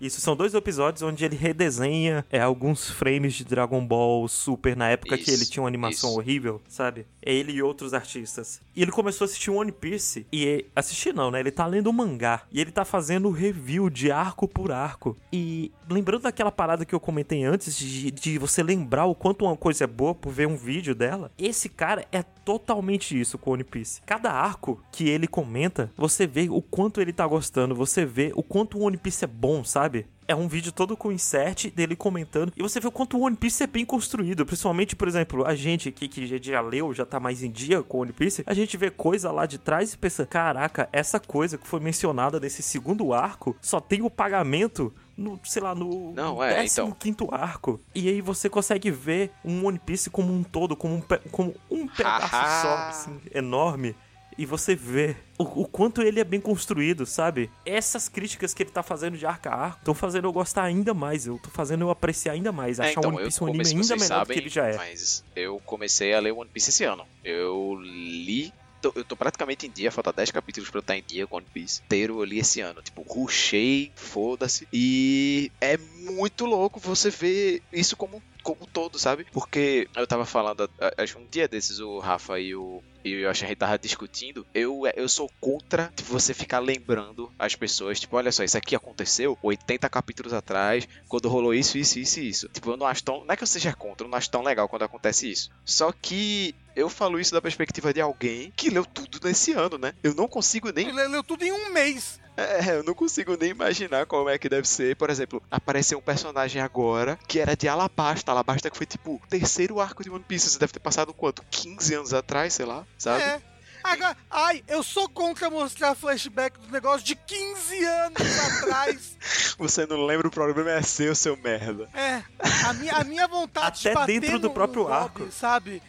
S2: Isso, são dois episódios onde ele redesenha é, alguns frames de Dragon Ball Super na época que
S1: Isso,
S2: ele tinha uma animação
S1: isso.
S2: horrível, sabe? Ele e outros artistas. E ele começou a assistir One Piece. E assistir não, né? Ele tá lendo o mangá. E ele tá fazendo review de arco por arco. E lembrando daquela parada que eu comentei antes, de, de você lembrar o quanto uma coisa é boa por ver um vídeo dela, esse cara é totalmente isso com One Piece. Cada arco que ele comenta, você vê o quanto ele tá gostando, você vê o quanto o One Piece é bom, sabe? É um vídeo todo com insert dele comentando. E você vê o quanto o One Piece é bem construído. Principalmente, por exemplo, a gente aqui que já- leu, já tá mais em dia com o One Piece. A gente vê coisa lá de trás e pensa: caraca, essa coisa que foi mencionada nesse segundo arco só tem o pagamento no, sei lá, no
S1: Não, é, então.
S2: 15 arco. E aí você consegue ver um One Piece como um todo, como um, como um pedaço só, assim, enorme. E você vê o, o quanto ele é bem construído, sabe? Essas críticas que ele tá fazendo de arco a arco estão fazendo eu gostar ainda mais. Eu tô fazendo eu apreciar ainda mais.
S1: É,
S2: Achar
S1: então,
S2: o One Piece um anime
S1: comecei,
S2: ainda melhor do
S1: sabem,
S2: que ele já é.
S1: mas eu comecei a ler One Piece esse ano. Eu li... tô- Eu tô praticamente em dia, falta 10 capítulos pra eu estar em dia com One Piece. Inteiro eu li esse ano. Tipo, rushei, foda-se. E é muito louco você ver isso como, como um todo, sabe? Porque eu tava falando, acho que um dia desses o Rafa e o, e o Yoshi a gente tava discutindo. Eu, eu sou contra você ficar lembrando as pessoas, tipo, olha só, isso aqui aconteceu 80 capítulos atrás, quando rolou isso, isso, isso e isso. Tipo, eu não acho tão. Não é que eu seja contra, eu não acho tão legal quando acontece isso. Só que eu falo isso da perspectiva de alguém que leu tudo nesse ano, né? Eu não consigo nem
S4: Ele leu tudo em um mês.
S1: é, eu não consigo nem imaginar como é que deve ser. Por exemplo, apareceu um personagem agora que era de Alabasta. Alabasta que foi tipo o terceiro arco de One Piece. Você deve ter passado quanto? 15 anos atrás, sei lá, sabe?
S4: É. Agora, ai, eu sou contra mostrar flashback do negócio de 15 anos atrás.
S1: Você não lembra, o problema é seu, seu merda.
S4: É, a minha, a minha vontade de
S2: Até
S4: bater
S2: dentro do
S4: no-
S2: próprio
S4: no
S2: arco.
S4: sabe?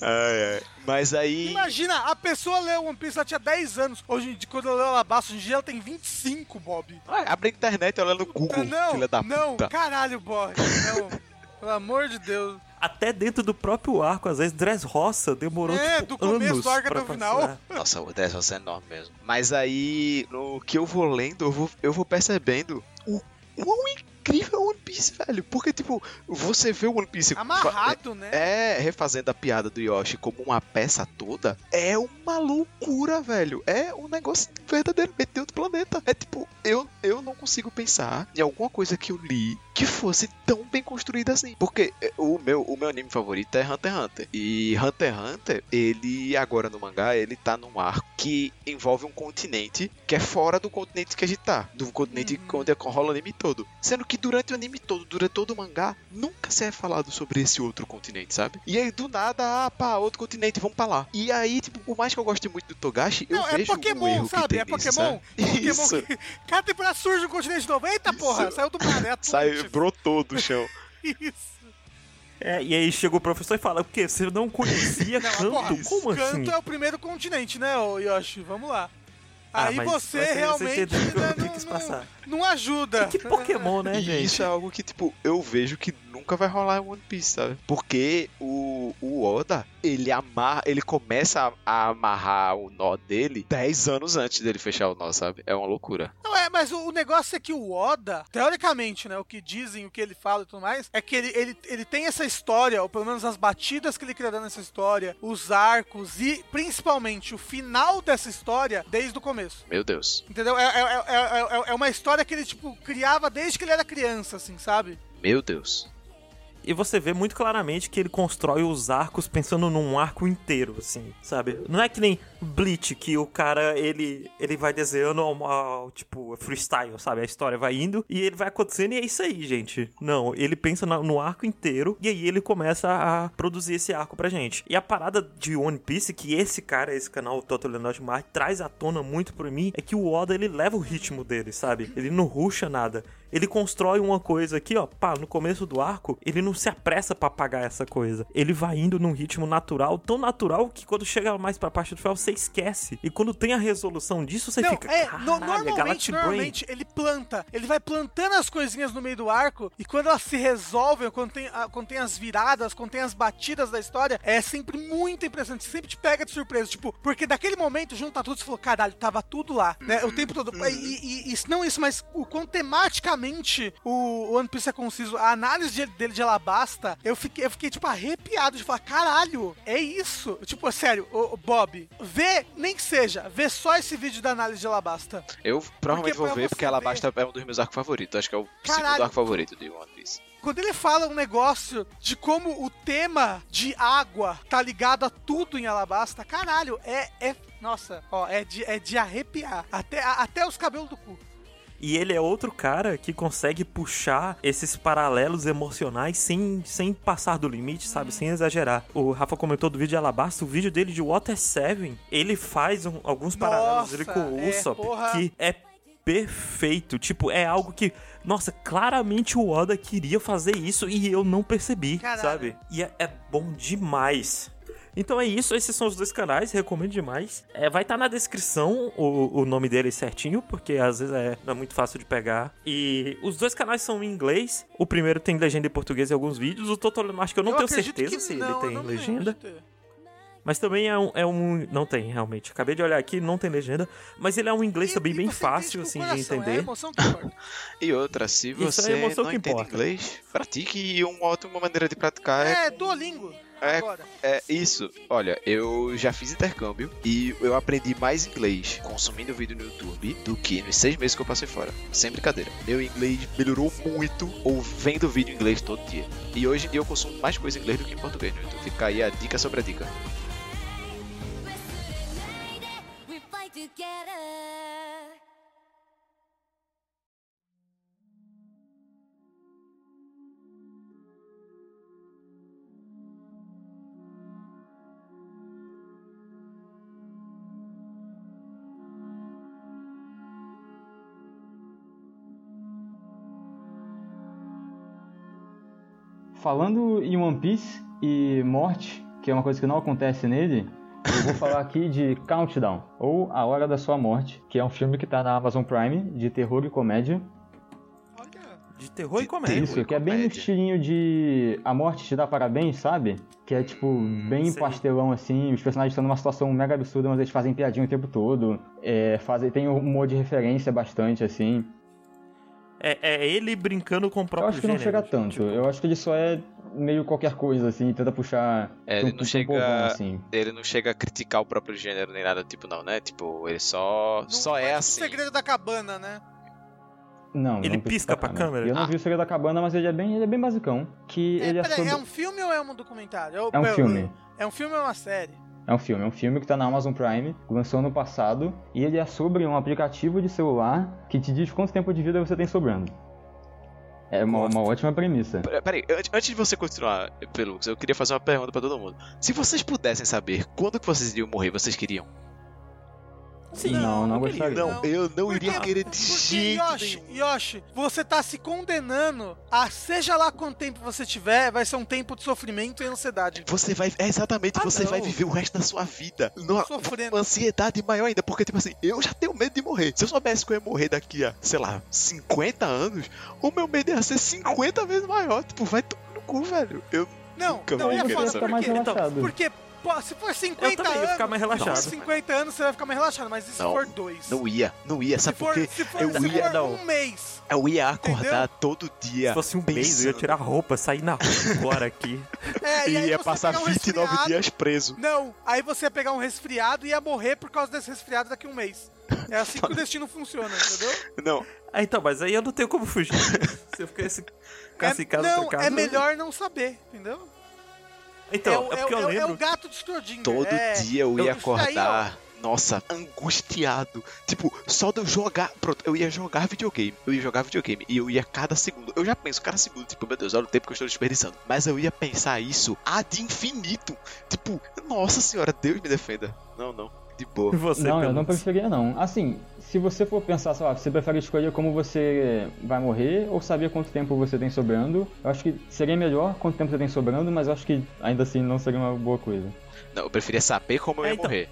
S1: Ai, ai. Mas aí.
S4: Imagina, a pessoa leu One Piece, ela tinha 10 anos. Hoje, em dia, quando ela leu Alabasta, hoje em dia ela tem 25, Bob.
S1: Ah, abre a internet, olha no Google,
S4: não,
S1: filha da
S4: não,
S1: puta.
S4: caralho, Bob. Não, pelo amor de Deus.
S2: Até dentro do próprio arco, às vezes Dressrosa demorou
S4: É,
S2: tipo,
S4: do começo
S2: anos
S4: do arco
S2: pra
S4: até o final.
S1: Nossa, o 10 vai ser enorme mesmo. Mas aí, no que eu vou lendo, eu vou, eu vou percebendo o quão incrível One Piece, velho. Porque, tipo, você vê o One Piece.
S4: Amarrado, né?
S1: É, refazendo a piada do Yoshi como uma peça toda, é uma loucura, velho. É um negócio verdadeiramente de outro planeta. É tipo, eu, eu não consigo pensar em alguma coisa que eu li que fosse tão bem construída assim. Porque é, o meu, o meu anime favorito é Hunter x Hunter. E Hunter x Hunter, ele agora no mangá, ele tá num arco que envolve um continente que é fora do continente que a gente tá. Do continente
S4: Uhum.
S1: onde rola o anime todo. Sendo que durante o anime todo, durante todo o mangá, nunca se é falado sobre esse outro continente, sabe? E aí do nada, ah, pá, outro continente, vamos pra lá. E aí, tipo, por mais que eu goste muito do Togashi, eu
S4: Não, é
S1: vejo
S4: Pokémon,
S1: erro
S4: sabe?
S1: que tem
S4: É Pokémon.
S1: sabe?
S4: Pokémon
S1: Isso.
S4: que. Cada temporada surge um continente novo. Eita porra, saiu do mar, é Atlantis.
S1: Sai, brotou do chão.
S4: Isso.
S2: É, e aí chega o professor e fala, o quê? Você não conhecia
S4: Não,
S2: canto?
S4: porra,
S2: Como assim?
S4: Canto é o primeiro continente, né, Yoshi? Vamos lá.
S2: Ah,
S4: Aí
S2: mas-
S4: você
S2: mas você
S4: realmente
S2: eu
S4: né, não, não- não ajuda.
S2: Que Pokémon, né,
S1: e
S2: gente?
S1: isso é algo que, tipo, eu vejo que nunca vai rolar em One Piece, sabe? Porque o, o Oda, ele amarra, ele começa a, a amarrar o nó dele 10 anos antes dele fechar o nó, sabe? É uma loucura.
S4: Não é, mas o, o negócio é que o Oda, teoricamente, né, o que dizem, o que ele fala e tudo mais, é que ele, ele, ele tem essa história, ou pelo menos as batidas que ele cria nessa história, os arcos e principalmente o final dessa história desde o começo.
S1: Meu Deus.
S4: Entendeu? É, é, é, é, é uma história que ele, tipo, criava desde que ele era criança, assim, sabe?
S1: Meu Deus.
S2: E você vê muito claramente que ele constrói os arcos pensando num arco inteiro, assim, sabe? Não é que nem Bleach, que o cara, ele, ele vai desenhando ao, ao, tipo, freestyle, sabe? A história vai indo e ele vai acontecendo e é isso aí, gente. Não, ele pensa no arco inteiro e aí ele começa a produzir esse arco pra gente. E a parada de One Piece, que esse cara, esse canal Total Leonard Mar, traz à tona muito pra mim, é que o Oda, ele leva o ritmo dele, sabe? Ele não ruxa nada. Ele constrói uma coisa aqui, ó, pá, no começo do arco, ele não se apressa pra apagar essa coisa. Ele vai indo num ritmo natural, tão natural que quando chega mais pra parte do final, você esquece. E quando tem a resolução disso, você
S4: não,
S2: fica,
S4: é,
S2: caralho, é
S4: normalmente, normalmente ele planta, ele vai plantando as coisinhas no meio do arco e quando elas se resolvem, quando tem, quando tem as viradas, quando tem as batidas da história, é sempre muito impressionante, sempre te pega de surpresa, tipo, porque daquele momento junta tudo e você falou, caralho, tava tudo lá, né, o tempo todo, e, e, e não isso, mas o quão tematicamente o One Piece é conciso, a análise de- dele de Alabasta, eu fiquei, eu fiquei tipo arrepiado de falar, caralho, é isso, tipo, sério, ô, Bob, vê, nem que seja, vê só esse vídeo da análise de Alabasta,
S1: Eu provavelmente
S4: pra
S1: vou ver, porque Alabasta é um dos meus arcos favoritos. Acho que é o
S4: Caralho.
S1: segundo arco favorito de One Piece.
S4: Quando ele fala um negócio de como o tema de água tá ligado a tudo em Alabasta, caralho, é. é nossa, ó, é de, é de arrepiar. Até, a- até os cabelos do cu.
S2: E ele é outro cara que consegue puxar esses paralelos emocionais sem, sem passar do limite, sabe? Sem exagerar. O Rafa comentou do vídeo de Alabasta, o vídeo dele de Water 7, ele faz um- alguns paralelos ali com o
S4: é,
S2: Usopp,
S4: porra.
S2: que é perfeito. Tipo, é algo que, nossa, claramente o Oda queria fazer isso e eu não percebi,
S4: Caralho.
S2: sabe? E é, é bom demais. Então é isso, esses são os dois canais, recomendo demais. É, vai estar na descrição o, o nome deles certinho, porque às vezes é, não é muito fácil de pegar. E os dois canais são em inglês. O primeiro tem legenda em português em alguns vídeos. O Totoro, acho que eu não tenho
S4: acredito
S2: certeza se
S4: não,
S2: ele
S4: eu
S2: tem legenda. Mas também é um, é um. Não tem, realmente. Acabei de olhar aqui, não tem legenda. Mas ele é um inglês
S4: E-
S2: também
S4: e
S2: bem fácil, assim,
S4: com o
S2: de
S4: coração, É
S2: entender.
S4: emoção que importa.
S1: E outra, se
S2: é
S1: você
S2: emoção
S1: não
S2: que
S1: entende
S2: importa.
S1: inglês, pratique e uma ótima maneira de praticar é
S4: É, Duolingo.
S1: É. É isso. Olha, eu já fiz intercâmbio e eu aprendi mais inglês consumindo vídeo no YouTube do que nos seis meses que eu passei fora. Sem brincadeira. Meu inglês melhorou muito ou vendo vídeo em inglês todo dia. E hoje em dia eu consumo mais coisa em inglês do que em português no YouTube. Fica aí a dica sobre a dica.
S3: Falando em One Piece e morte, que é uma coisa que não acontece nele, eu vou falar aqui de Countdown, ou A Hora da Sua Morte, que é um filme que tá na Amazon Prime, de terror e comédia.
S4: Olha.
S2: De terror e
S1: De
S2: comédia.
S3: Isso, que é bem no estilinho de A Morte Te Dá Parabéns, sabe? Que é tipo, bem
S2: sei.
S3: pastelão assim, os personagens estão numa situação mega absurda, mas eles fazem piadinha o tempo todo. É, fazem, tem um humor de referência bastante, assim.
S2: É, é ele brincando com o próprio
S3: Eu acho que não
S2: gênero,
S3: chega tanto.
S2: tipo,
S3: Eu acho que ele só é meio qualquer coisa, assim, tenta puxar.
S1: É,
S3: um-
S1: ele não chega-
S3: povão, assim.
S1: Ele não chega a criticar o próprio gênero nem nada, tipo, não, né? Tipo, ele só.
S4: Não
S1: só é
S4: faz o
S1: assim.
S4: segredo da cabana, né?
S3: Não,
S2: Ele
S3: não
S2: pisca pra câmera?
S3: Eu não
S1: Ah.
S3: vi o Segredo da Cabana, mas ele é bem, ele é bem basicão. Que
S4: É,
S3: ele é
S4: peraí,
S3: sobre.
S4: é um filme ou é um documentário? Eu-
S3: É um
S4: eu-
S3: filme.
S4: É um filme ou é uma série?
S3: É um filme, é um filme que tá na Amazon Prime, lançou ano passado, e ele é sobre um aplicativo de celular que te diz quanto tempo de vida você tem sobrando. É uma, uma ótima premissa.
S1: Pera- Peraí, antes- de você continuar, Pelux, eu queria fazer uma pergunta pra todo mundo. Se vocês pudessem saber quando que vocês iriam morrer, vocês queriam?
S2: Sim,
S3: Não, não
S2: queria.
S3: gostaria.
S1: Não, eu não
S4: Porque-
S1: iria querer de
S4: Porque,
S1: jeito
S4: Yoshi,
S1: nenhum.
S4: Yoshi, você tá se condenando a seja lá quanto tempo você tiver, vai ser um tempo de sofrimento e ansiedade.
S1: Você vai. É exatamente,
S4: Ah,
S1: você
S4: não.
S1: vai viver o resto da sua vida. Numa
S4: Sofrendo.
S1: ansiedade maior ainda, porque, tipo assim, eu já tenho medo de morrer. Se eu soubesse que eu ia morrer daqui a, sei lá, 50 anos, o meu medo ia ser 50 vezes maior. Tipo, vai tomar no cu, velho. Eu
S4: Não,
S1: Nunca
S4: não, é
S1: querer
S4: foda, porque,
S3: relaxado.
S4: porque pô, se for 50
S2: Eu também ia
S4: anos,
S2: ficar mais
S4: se
S2: relaxado.
S4: for 50 anos, você vai ficar mais relaxado, mas e se
S1: Não,
S4: for dois?
S1: não ia, não ia,
S4: se
S1: sabe por quê?
S4: se for,
S1: Eu
S4: se
S1: ia,
S4: for
S1: não.
S4: um mês.
S1: Eu ia acordar todo dia.
S2: Se fosse um mês, eu ia
S1: pensando.
S2: tirar a roupa, sair na rua agora aqui.
S4: É,
S1: E
S4: e
S1: ia passar
S4: pegar um
S1: 29
S4: resfriado.
S1: dias preso.
S4: Não, aí você ia pegar um resfriado e ia morrer por causa desse resfriado daqui a um mês. É assim que o destino funciona, entendeu?
S1: Não,
S2: Ah, então, mas aí eu não tenho como fugir. Se eu ficar esse, ficar
S4: É,
S2: em casa,
S4: não, é melhor não saber, entendeu?
S2: Então,
S4: é,
S2: é,
S4: o- é,
S2: porque eu
S4: é o- é o
S2: lembro.
S4: gato de
S1: todo
S4: é...
S1: dia eu ia acordar. Nossa, angustiado. Tipo, só de eu jogar. Pronto, eu ia jogar videogame. Eu ia jogar videogame. E eu ia cada segundo. Eu já penso cada segundo. Tipo, meu Deus, olha o tempo que eu estou desperdiçando. Mas eu ia pensar isso ad infinito. Tipo, nossa senhora, Deus me defenda. Não, não. De boa.
S2: E você,
S3: não, eu não preferia não. Assim, se você for pensar, sei lá, você prefere escolher como você vai morrer ou saber quanto tempo você tem sobrando, eu acho que seria melhor quanto tempo você tem sobrando, mas eu acho que ainda assim não seria uma boa coisa.
S1: Não, eu preferia saber como eu
S2: É,
S1: ia
S2: então.
S1: morrer.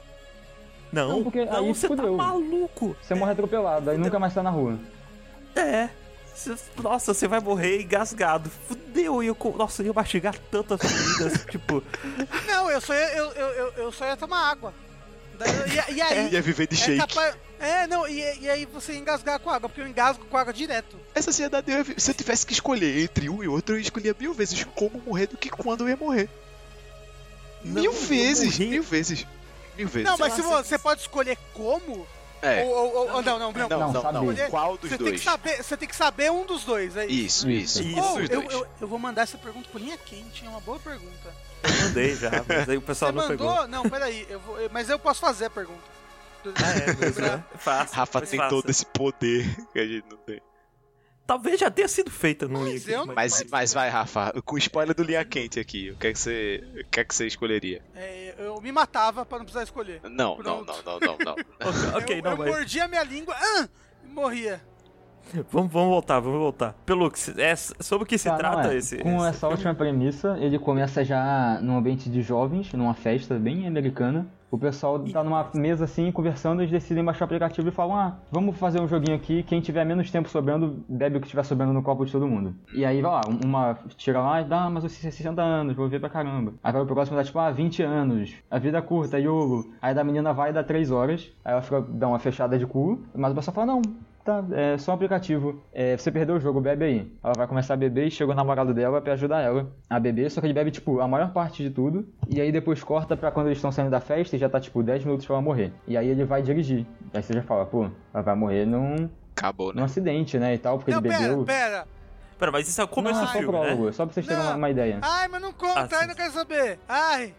S2: Não,
S3: Não, porque
S2: não,
S3: aí
S2: você tá
S3: fudeu.
S2: maluco.
S3: Você morre atropelado, aí nunca mais tá na rua.
S2: É. Nossa, você vai morrer engasgado. Fudeu, e eu, nossa, eu ia mastigar tantas comidas, tipo...
S4: Não, eu só ia, eu, eu, eu só ia tomar água. E, e aí?
S1: Ia viver de
S4: é
S1: shake.
S4: capaz. É, não, e, e aí você ia engasgar com água, porque eu engasgo com água direto.
S1: Essa ansiedade, eu se eu tivesse que escolher entre um e outro, eu escolhia mil vezes como morrer do que quando eu ia morrer.
S2: Não,
S1: mil vezes,
S2: morri-
S1: mil vezes. Mil vezes.
S4: Não, mas se
S2: você-
S4: você pode escolher como.
S1: É.
S4: Ou, ou, ou- não, não, não.
S1: Não,
S3: Não,
S1: não, não.
S3: saber.
S1: Qual dos
S4: Você tem,
S1: dois?
S4: que saber, você tem que saber um dos dois, é
S1: Isso,
S4: isso.
S1: isso.
S3: Isso.
S4: Oh, eu, eu, eu vou mandar essa pergunta por linha quente, é uma boa pergunta.
S2: Eu mandei já, mas aí o pessoal
S4: Você
S2: não
S4: mandou?
S2: pegou.
S4: Não, peraí, eu vou, mas eu posso fazer a pergunta.
S2: Ah, é, é fácil.
S1: Rafa tem
S2: fácil.
S1: todo esse poder que a gente não tem.
S2: Talvez já tenha sido feita no
S4: Mas
S1: Mas, mas vai, Rafa, com spoiler do Linha Quente aqui, o que é que você, o que é que você escolheria?
S4: É, eu me matava pra não precisar escolher.
S1: Não, não,
S4: Pronto.
S1: não, não, não, não.
S2: Ok, ok,
S4: eu,
S2: não,
S4: eu
S2: mas...
S4: mordia minha língua ah, e morria.
S2: Vamos, vamos voltar, vamos voltar. Pelux, é, sobre o que se
S3: Tá,
S2: trata
S3: é.
S2: esse...
S3: Com
S2: esse
S3: essa
S2: filme?
S3: última premissa, ele começa já num ambiente de jovens, numa festa bem americana. O pessoal tá numa mesa assim, conversando, eles decidem baixar o aplicativo e falam: Ah, vamos fazer um joguinho aqui, quem tiver menos tempo sobrando, bebe o que tiver sobrando no copo de todo mundo. E aí vai lá, uma tira lá e dá, mas eu tenho 60 anos, vou ver pra caramba. Aí vai pro próximo dá tipo, ah, 20 anos, a vida é curta, YOLO. Aí da menina vai e dá 3 horas, aí ela fica, dá uma fechada de cu, mas o pessoal fala: Não, Tá, é só um aplicativo. É, você perdeu o jogo, bebe aí. Ela vai começar a beber e chega o namorado dela pra ajudar ela a beber, só que ele bebe, tipo, a maior parte de tudo. E aí depois corta pra quando eles estão saindo da festa e já tá, tipo, 10 minutos pra ela morrer. E aí ele vai dirigir. Aí você já fala, pô, ela vai morrer num,
S1: Acabou,
S3: num
S1: né?
S3: acidente, né, e tal, porque
S4: não,
S3: ele
S4: pera,
S3: bebeu.
S4: pera.
S2: Pera, mas isso é o começo
S3: não,
S2: do
S3: é só
S2: filme,
S3: prólogo,
S2: né?
S3: só pra vocês terem
S4: Não.
S3: uma, uma ideia.
S4: Ai, mas não conta,
S2: Ah,
S4: ai, não quero saber. Ai.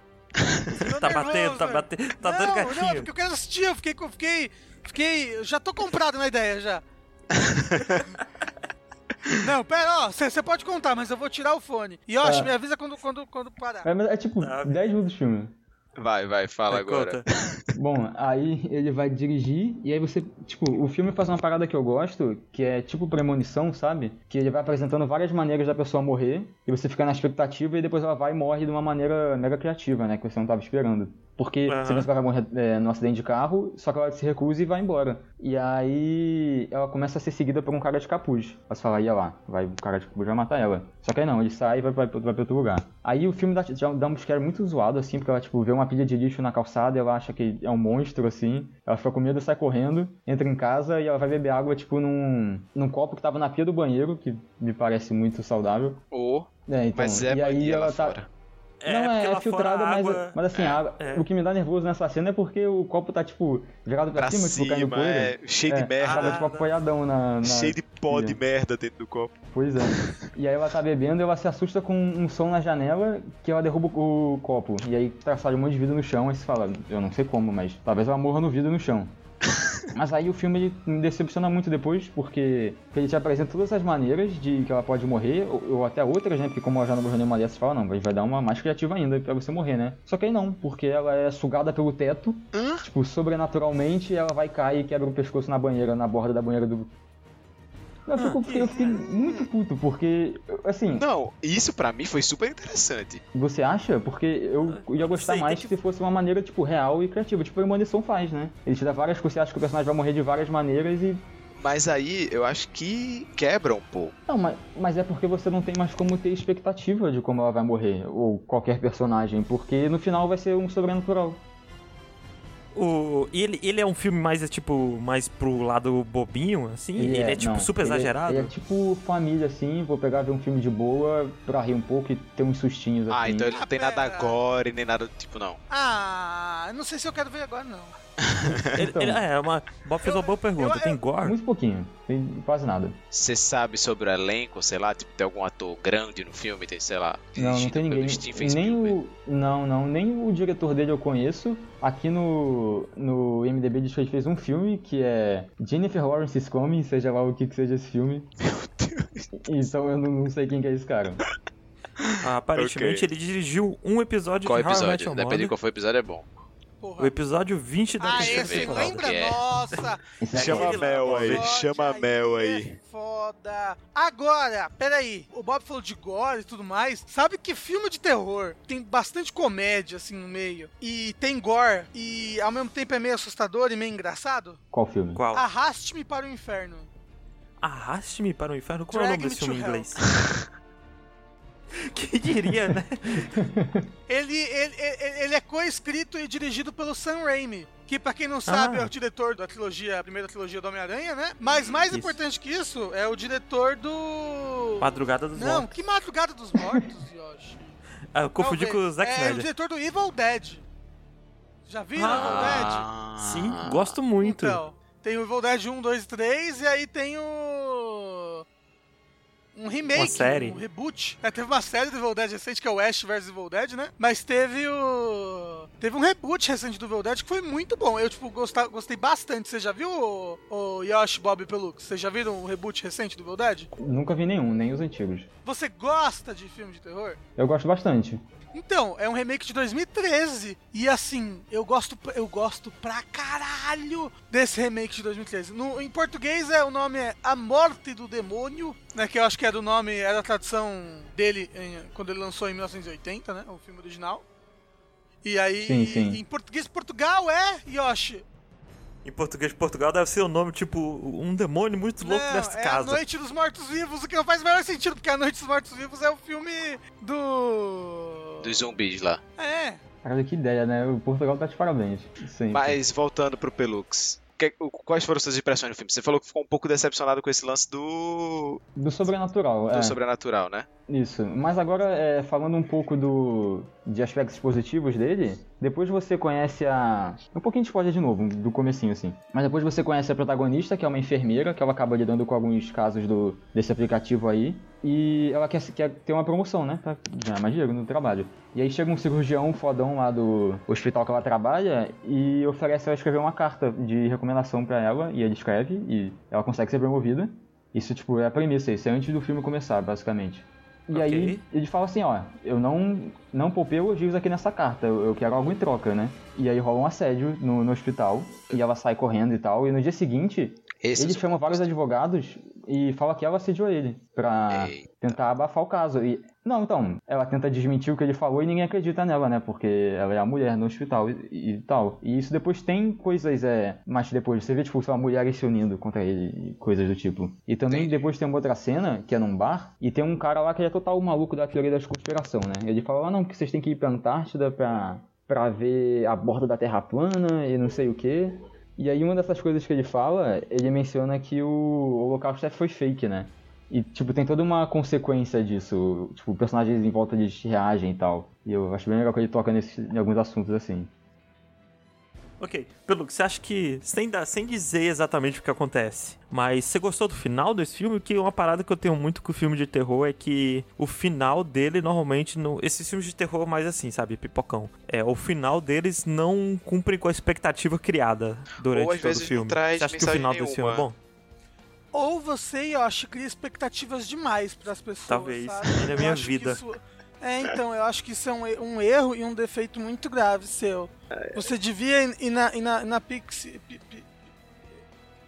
S2: Tá
S4: nervoso,
S2: batendo, tá batendo, tá
S4: não,
S2: dando
S4: Não, é
S2: gatinho.
S4: porque eu quero assistir, eu fiquei, com- fiquei, fiquei, já tô comprado na ideia já. não, pera, ó, você pode contar, mas eu vou tirar o fone. E, Yoshi,
S3: Tá.
S4: me avisa quando, quando, quando parar.
S3: É, mas é tipo
S2: Tá.
S3: 10 minutos de filme.
S1: Vai, vai, fala
S2: Vai,
S1: agora.
S3: Bom, aí ele vai dirigir e aí você, tipo, o filme faz uma parada que eu gosto, que é tipo premonição, sabe? Que ele vai apresentando várias maneiras da pessoa morrer e você fica na expectativa e depois ela vai e morre de uma maneira mega criativa, né? Que você não tava esperando. Porque
S2: Aham.
S3: você pensa que ela vai morrer é, no acidente de carro, só que ela se recusa e vai embora. E aí ela começa a ser seguida por um cara de capuz. Você fala, ia lá, vai, o cara de capuz vai matar ela. Só que aí não, ele sai e vai, vai, vai pra outro lugar. Aí o filme dá, já dá um scare muito zoado, assim, porque ela, tipo, vê uma pilha de lixo na calçada ela acha que é um monstro, assim. Ela fica com medo, sai correndo, entra em casa e ela vai beber água, tipo, num, num copo que tava na pia do banheiro, que me parece muito saudável.
S1: Ou,
S3: É, então,
S1: mas é
S3: e aí ela tá.
S1: fora.
S3: não, é,
S2: lá
S3: é filtrada,
S2: fora a
S3: mas,
S2: água-
S3: mas assim, a água-
S2: é.
S3: o que me dá nervoso nessa cena é porque o copo tá, tipo, virado pra,
S1: Pra
S3: cima, tipo, caindo
S1: cima,
S3: poeira.
S1: é, cheio
S3: É,
S1: de merda.
S3: Tava, tipo, apoiadão na, na-
S1: Cheio de pó de merda dentro do copo.
S3: Pois é. E aí ela tá bebendo e ela se assusta com um som na janela que ela derruba o copo. E aí traçaram um monte de vidro no chão e se fala, eu não sei como, mas talvez ela morra no vidro no chão. Mas aí o filme ele me decepciona muito depois, porque ele te apresenta todas as maneiras de que ela pode morrer, ou, ou até outras, né? Porque como ela já não morreu nenhuma dessas, fala, não, vai dar uma mais criativa ainda pra você morrer, né? Só que aí não, porque ela é sugada pelo teto, tipo, sobrenaturalmente ela vai cair e quebra o pescoço na banheira, na borda da banheira do... Eu, fico, eu fiquei muito puto, porque, assim,
S1: Não, isso pra mim foi super interessante.
S3: você acha? Porque eu ia gostar
S2: Sei,
S3: mais
S2: que-
S3: se fosse uma maneira, tipo, real e criativa. Tipo, a Premonição faz, né? Ele te dá várias coisas, você acha que o personagem vai morrer de várias maneiras e...
S1: Mas aí eu acho que quebra um pouco.
S3: Não, mas, mas é porque você não tem mais como ter expectativa de como ela vai morrer, ou qualquer personagem, porque no final vai ser um sobrenatural.
S2: O, ele, ele é um filme mais, é, tipo, mais pro lado bobinho, assim? Ele, é, tipo,
S3: não,
S2: super
S3: ele é-
S2: exagerado?
S3: Ele é tipo família, assim, vou pegar ver um filme de boa pra rir um pouco e ter uns sustinhos, assim.
S1: Ah, então ele não
S4: Ah,
S1: tem nada agora e nem nada tipo, não.
S4: Ah, não sei se eu quero ver agora, não.
S2: Ele-
S3: Então.
S2: ele- é, uma, Bob fez uma boa pergunta.
S4: eu-
S2: tem gore?
S3: Muito pouquinho, tem quase nada.
S1: Você sabe sobre o elenco, sei lá, tipo, tem algum ator grande no filme, tem, sei lá,
S3: Não, não tem ninguém.
S1: Steven
S3: Nem
S1: Spielberg.
S3: o. Não, não, nem o diretor dele eu conheço. Aqui no, no MDB diz que ele fez um filme que é Jennifer Lawrence is Coming, seja lá o que, que seja esse filme. Então eu não, não sei quem que é esse cara.
S2: Ah, aparentemente
S1: Ok.
S2: ele dirigiu um episódio
S1: Qual
S2: de How Met
S1: episódio? Depende de qual foi o episódio, é bom.
S4: Porra.
S2: O episódio 20 da
S4: Ah, esse, lembra?
S1: é.
S4: Nossa!
S3: Esse
S1: Chama
S3: é
S1: a Mel aí, chama a Mel
S4: é
S1: aí.
S4: Foda. Agora, peraí. O Bob falou de gore e tudo mais. Sabe que filme de terror tem bastante comédia, assim, no meio. E tem gore. E ao mesmo tempo é meio assustador e meio engraçado?
S3: Qual filme?
S2: Qual?
S4: Arraste-me para o inferno.
S2: Arraste-me para o inferno. Qual é o nome desse
S4: me
S2: filme em inglês? Quem diria, né?
S4: Ele, ele, ele, é co-escrito e dirigido pelo Sam Raimi. Que, pra quem não sabe,
S2: Ah.
S4: é o diretor da trilogia, a primeira trilogia do Homem-Aranha, né? Mas mais
S2: Isso.
S4: importante que isso, é o diretor do.
S2: Madrugada dos
S4: Não,
S2: Mortos.
S4: que Madrugada dos Mortos, Yoshi.
S2: Ah, eu confundi
S4: Talvez.
S2: com o Zack
S4: É o
S2: Snyder.
S4: diretor do Evil Dead. Já viram
S1: Ah.
S4: Evil Dead?
S2: Sim, gosto muito.
S4: Então, tem o Evil Dead 1, 2 e 3, e aí tem o. Um remake,
S2: Uma série.
S4: um reboot. É, teve uma série do Evil Dead recente, que é o Ash vs Evil Dead, né? Mas teve o. Teve um reboot recente do Evil Dead que foi muito bom. Eu, tipo, gostei, gostei bastante. Você já viu o, o Yoshi, Bob e Pelux? Vocês já viram o reboot recente do Evil Dead?
S3: Nunca vi nenhum, nem os antigos.
S4: Você gosta de filme de terror?
S3: Eu gosto bastante.
S4: Então, é um remake de 2013. E assim, eu gosto, eu gosto pra caralho desse remake de 2013. No, em português é o nome é A Morte do Demônio, né? Que eu acho que era o nome, era a tradução dele em- quando ele lançou em 1980, né? O filme original. E aí,
S3: Sim, sim.
S4: em português Portugal é Yoshi.
S2: Em português de Portugal deve ser o nome, tipo, um demônio muito louco
S4: Não,
S2: dessa
S4: é
S2: casa.
S4: A Noite dos Mortos Vivos, o que não faz o menor sentido, porque A Noite dos Mortos Vivos é o filme do.
S1: Dos zumbis lá.
S4: É.
S3: Caralho, que ideia, né? O Portugal tá de parabéns. Sempre.
S1: Mas voltando pro Pelux. que- o- quais foram suas impressões no filme? Você falou que ficou um pouco decepcionado com esse lance do,
S3: Do sobrenatural,
S1: do
S3: é.
S1: sobrenatural, né?
S3: Isso. Mas agora, é, falando um pouco do, de aspectos positivos dele, depois você conhece a... Um pouquinho de spoiler de novo, do comecinho, assim. Mas depois você conhece a protagonista, que é uma enfermeira, que ela acaba lidando com alguns casos do, desse aplicativo aí. E ela quer, quer ter uma promoção, né? Pra ganhar mais dinheiro no trabalho. E aí chega um cirurgião fodão lá do hospital que ela trabalha e oferece ela escrever uma carta de recomendação pra ela. E ele escreve e ela consegue ser promovida. Isso, tipo, é a premissa, isso é antes do filme começar, basicamente. E
S2: Ok.
S3: aí ele fala assim, ó, eu não, não poupei elogios aqui nessa carta, eu, eu quero algo em troca, né? E aí rola um assédio no, no hospital, e ela sai correndo e tal, e no dia seguinte,
S1: Esse
S3: ele chama vários advogados e fala que ela assediou ele, pra
S1: Eita.
S3: tentar abafar o caso. E, não, então, ela tenta desmentir o que ele falou e ninguém acredita nela, né? Porque ela é a mulher no hospital e, e tal. E isso depois tem coisas, é, mais depois, você vê, tipo, sei lá, mulheres se unindo contra ele e coisas do tipo. E também
S1: Entendi.
S3: depois tem uma outra cena, que é num bar, e tem um cara lá que é total maluco da teoria da conspiração, né? Ele fala, ah, não, que vocês têm que ir pra Antártida pra pra ver a borda da Terra plana e não sei o que. E aí uma dessas coisas que ele fala, ele menciona que o Holocausto foi fake, né? E, tipo, tem toda uma consequência disso. Tipo, personagens em volta de reagem e tal. E eu acho bem legal que ele toca nesse, em alguns assuntos assim.
S2: Ok, Pelo você acha que, sem, dar, sem dizer exatamente o que acontece, mas você gostou do final desse filme? Que uma parada que eu tenho muito com o filme de terror é que o final dele, normalmente, no, esses filmes de terror mais assim, sabe, pipocão, é, o final deles não cumpre com a expectativa criada durante
S1: Ou,
S2: todo o filme.
S1: não traz
S2: Você acha que o final
S1: mensagem
S2: desse filme é
S1: nenhuma.
S2: bom?
S4: Ou você, eu acho, cria expectativas demais pras pessoas.
S2: Talvez.
S4: sabe?
S2: E na
S4: Eu
S2: minha vida.
S4: isso- É, então, eu acho que isso é um, erro e um defeito muito grave seu. Você devia ir- na, ir na, na pixi- pi- pi-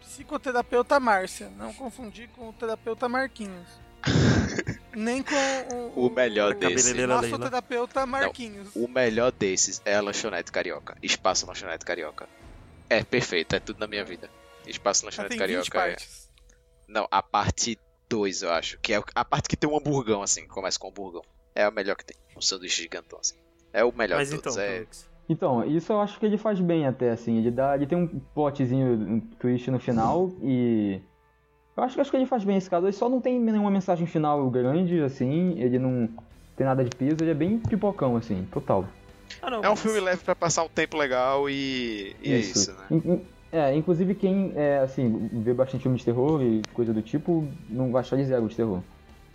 S4: psicoterapeuta Márcia, não confundir com o terapeuta Marquinhos. Nem com o,
S1: O melhor desse.
S2: Leila.
S4: massoterapeuta Marquinhos.
S1: O melhor desses é a lanchonete carioca. Espaço lanchonete carioca. É perfeito, é tudo na minha vida. Espaço lanchonete
S4: tem 20
S1: carioca é.
S4: partes.
S1: Não, a parte 2, eu acho. Que é a parte que tem um hamburgão, assim. Começa com um hamburgão. É a melhor que tem. Um sanduíche gigantão, assim. É o melhor
S2: Mas
S1: de
S2: então,
S1: todos. é...
S2: Pelux,
S3: Então, isso eu acho que ele faz bem até, assim. Ele, dá, ele tem um plotzinho, um twist no final e. Eu acho, que- acho que ele faz bem esse caso. Ele só não tem nenhuma mensagem final grande, assim. Ele não tem nada de peso. Ele é bem pipocão, assim, total.
S2: Ah, não,
S1: é um
S2: mas-
S1: filme leve pra passar um tempo legal e, e é isso, né?
S3: É, inclusive quem, é, assim, vê bastante filme de terror e coisa do tipo, não vai achar de zero de terror.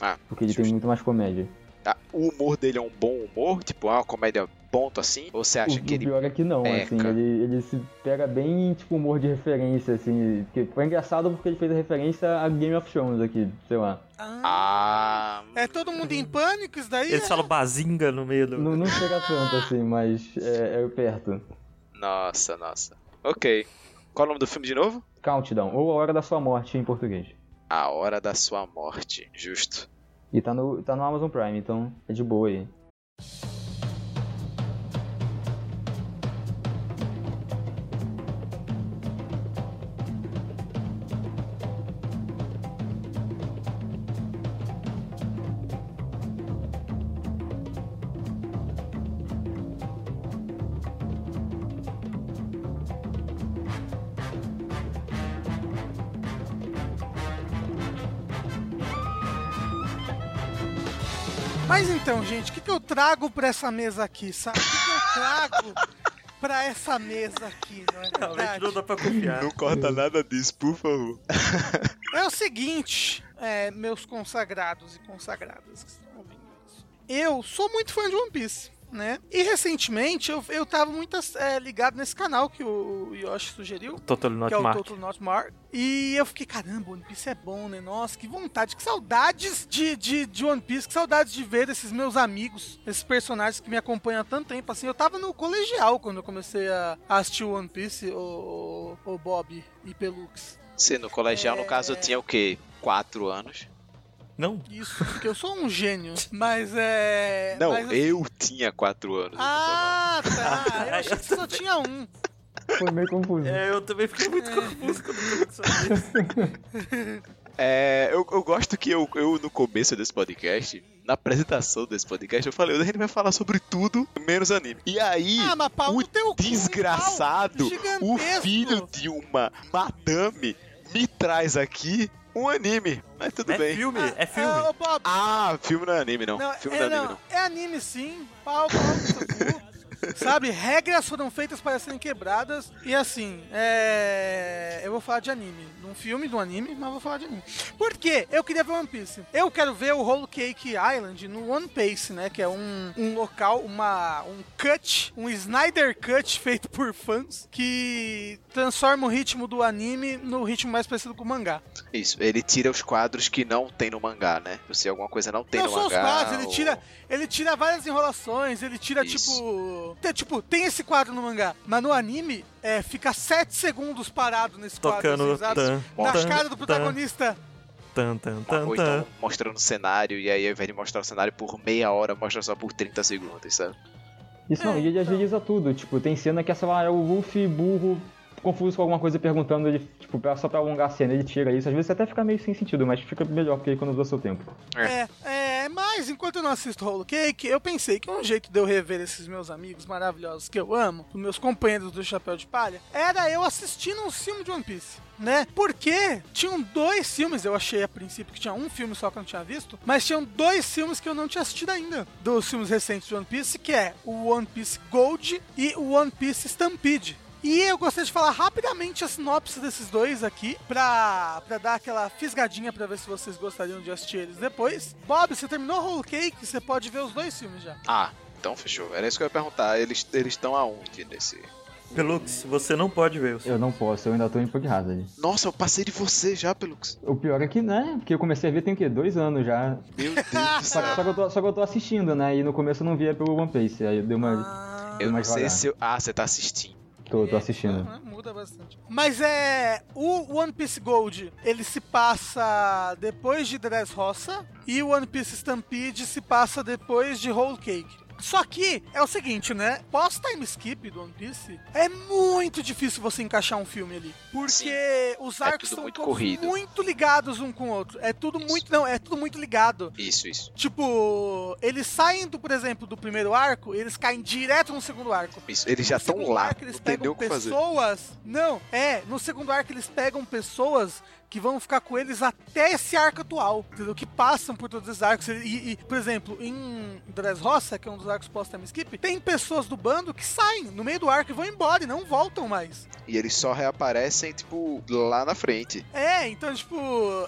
S1: Ah,
S3: Porque ele
S1: justo.
S3: tem muito mais comédia.
S1: Ah, o humor dele é um bom humor? Tipo, é uma comédia ponto assim? Ou você acha
S3: o,
S1: que
S3: o
S1: ele.
S3: pior é que não,
S1: peca?
S3: assim, ele, ele se pega bem, tipo, humor de referência, assim. Que foi engraçado porque ele fez a referência a Game of Thrones aqui, sei lá.
S4: Ah,
S1: Ah.
S4: é todo mundo em pânico isso daí?
S2: Eles
S4: é?
S2: falam bazinga no meio do...
S3: Não, não chega tanto, assim, mas é, é perto.
S1: Nossa, nossa. Ok. Qual é o nome do filme de novo?
S3: Countdown, ou A Hora da Sua Morte em português.
S1: A Hora da Sua Morte. Justo.
S3: E tá no, tá no Amazon Prime, então é de boa aí.
S4: Eu trago pra essa mesa aqui, sabe? O que, que eu trago pra essa mesa aqui, não é
S2: Realmente
S4: verdade?
S2: não dá pra confiar.
S1: corta nada disso, por favor.
S4: É o seguinte, é, meus consagrados e consagradas que estão ouvindo isso. Eu sou muito fã de One Piece, né? E recentemente eu, eu tava muito é, ligado nesse canal que o, Yoshi sugeriu.
S2: Totally Not
S4: que é o
S2: Mark.
S4: Total Not Mark. E eu fiquei, caramba, One Piece é bom, né? Nossa, que vontade, que saudades de, de, de One Piece, que saudades de ver esses meus amigos, esses personagens que me acompanham há tanto tempo. Assim, eu tava no colegial quando eu comecei a, a assistir One Piece, o, o Bob e Pelux.
S1: Você no colegial, no
S4: É.
S1: caso, tinha o quê? Quatro anos?
S2: Não?
S4: Isso, porque eu sou um gênio. Mas é.
S1: Não,
S4: mas,
S1: eu tinha quatro anos.
S4: Ah, tá. Eu achei que você só tinha um.
S3: Foi meio confuso.
S2: É, eu também fiquei muito confuso quando eu.
S1: É, eu, eu gosto que eu, eu, no começo desse podcast, na apresentação desse podcast, eu falei, a gente vai falar sobre tudo, menos anime. E aí,
S4: Ah,
S1: o
S4: um
S1: desgraçado, o filho de uma madame, me traz aqui um anime. Mas tudo
S2: É
S1: bem.
S2: filme, é filme.
S4: Ah, ô, Bob,
S1: Ah, filme não é anime, não.
S4: Não,
S1: filme
S4: é,
S1: não é anime, não.
S4: é anime sim, pau, pau. Sabe, regras foram feitas para serem quebradas. E assim, é. Eu vou falar de anime. Num filme do anime, mas vou falar de anime. Por quê? Eu queria ver One Piece. Eu quero ver o Whole Cake Island no One Piece, né? Que é um, um local, uma, um cut, um Snyder Cut feito por fãs que transforma o ritmo do anime no ritmo mais parecido com o mangá.
S1: Isso, ele tira os quadros que não tem no mangá, né? Se alguma coisa não tem
S4: não
S1: no
S4: só os
S1: mangá.
S4: quadros, ele
S1: ou-
S4: tira, ele tira várias enrolações, ele tira
S1: Isso.
S4: tipo. Tem, tipo, tem esse quadro no mangá, mas no anime é, fica 7 segundos parado nesse quadro.
S2: Tocando
S4: assim,
S2: tan,
S4: Na
S2: tan,
S4: cara do protagonista.
S2: Tan, tan, tan,
S1: Ou
S2: tan.
S1: então mostrando o cenário, e aí ao invés de mostrar o cenário por meia hora, mostra só por 30 segundos, sabe?
S3: Isso não,
S4: É,
S3: e ele
S4: então.
S3: agiliza tudo. Tipo, tem cena que, sei lá, é o Luffy burro, confuso com alguma coisa perguntando, ele, tipo, só pra alongar a cena, ele tira isso. Às vezes até fica meio sem sentido, mas fica melhor porque ele economiza seu tempo.
S4: É, é, mas enquanto eu não assisto Whole Cake, eu pensei que um jeito de eu rever esses meus amigos maravilhosos que eu amo, os meus companheiros do Chapéu de Palha, era eu assistindo um filme de One Piece. Né? Porque tinham dois filmes, eu achei a princípio que tinha um filme só que eu não tinha visto, mas tinham dois filmes que eu não tinha assistido ainda, dos filmes recentes de One Piece, que é o One Piece Gold e o One Piece Stampede. E eu gostaria de falar rapidamente a sinopse desses dois aqui, pra, pra dar aquela fisgadinha pra ver se vocês gostariam de assistir eles depois. Bob, você terminou Whole Cake, você pode ver os dois filmes já.
S1: Ah, então fechou. Era isso que eu ia perguntar. Eles eles estão aonde nesse.
S2: Pelux, você não pode ver os
S3: Eu não posso, eu ainda tô em Pug Hazard.
S1: Nossa, eu passei de você já, Pelux.
S3: O pior é que, né? Porque eu comecei a ver tem o quê? Dois anos já.
S1: Meu Deus do
S3: Só,
S1: céu.
S3: só que eu tô, só que eu tô assistindo, né? E no começo eu não via pelo One Piece. Aí eu dei uma.
S4: Ah,
S1: Eu não sei se eu. Ah, você tá assistindo.
S3: Tô, tô assistindo.
S4: Aham, Muda bastante. Mas é. O One Piece Gold, ele se passa depois de Dressrosa. E o One Piece Stampede se passa depois de Whole Cake. Só que é o seguinte, né? Pós-time skip do One Piece, é muito difícil você encaixar um filme ali. Porque
S1: Sim.
S4: os
S1: É
S4: arcos são
S1: muito corrido.
S4: muito ligados um com o outro. É tudo muito. Não, é tudo muito ligado.
S1: Isso, isso.
S4: Tipo, eles saem, do, por exemplo, do primeiro arco, eles caem direto no segundo arco.
S1: Isso. Eles já
S4: No
S1: estão
S4: segundo
S1: lá.
S4: arco, eles
S1: Não
S4: pegam pessoas. Não, é, no segundo arco eles pegam pessoas que vão ficar com eles até esse arco atual, entendeu? Que passam por todos esses arcos. E, e, por exemplo, em Dressrosa, que é um dos arcos pós-time skip, tem pessoas do bando que saem no meio do arco e vão embora e não voltam mais.
S1: E eles só reaparecem, tipo, lá na frente.
S4: É, então, tipo,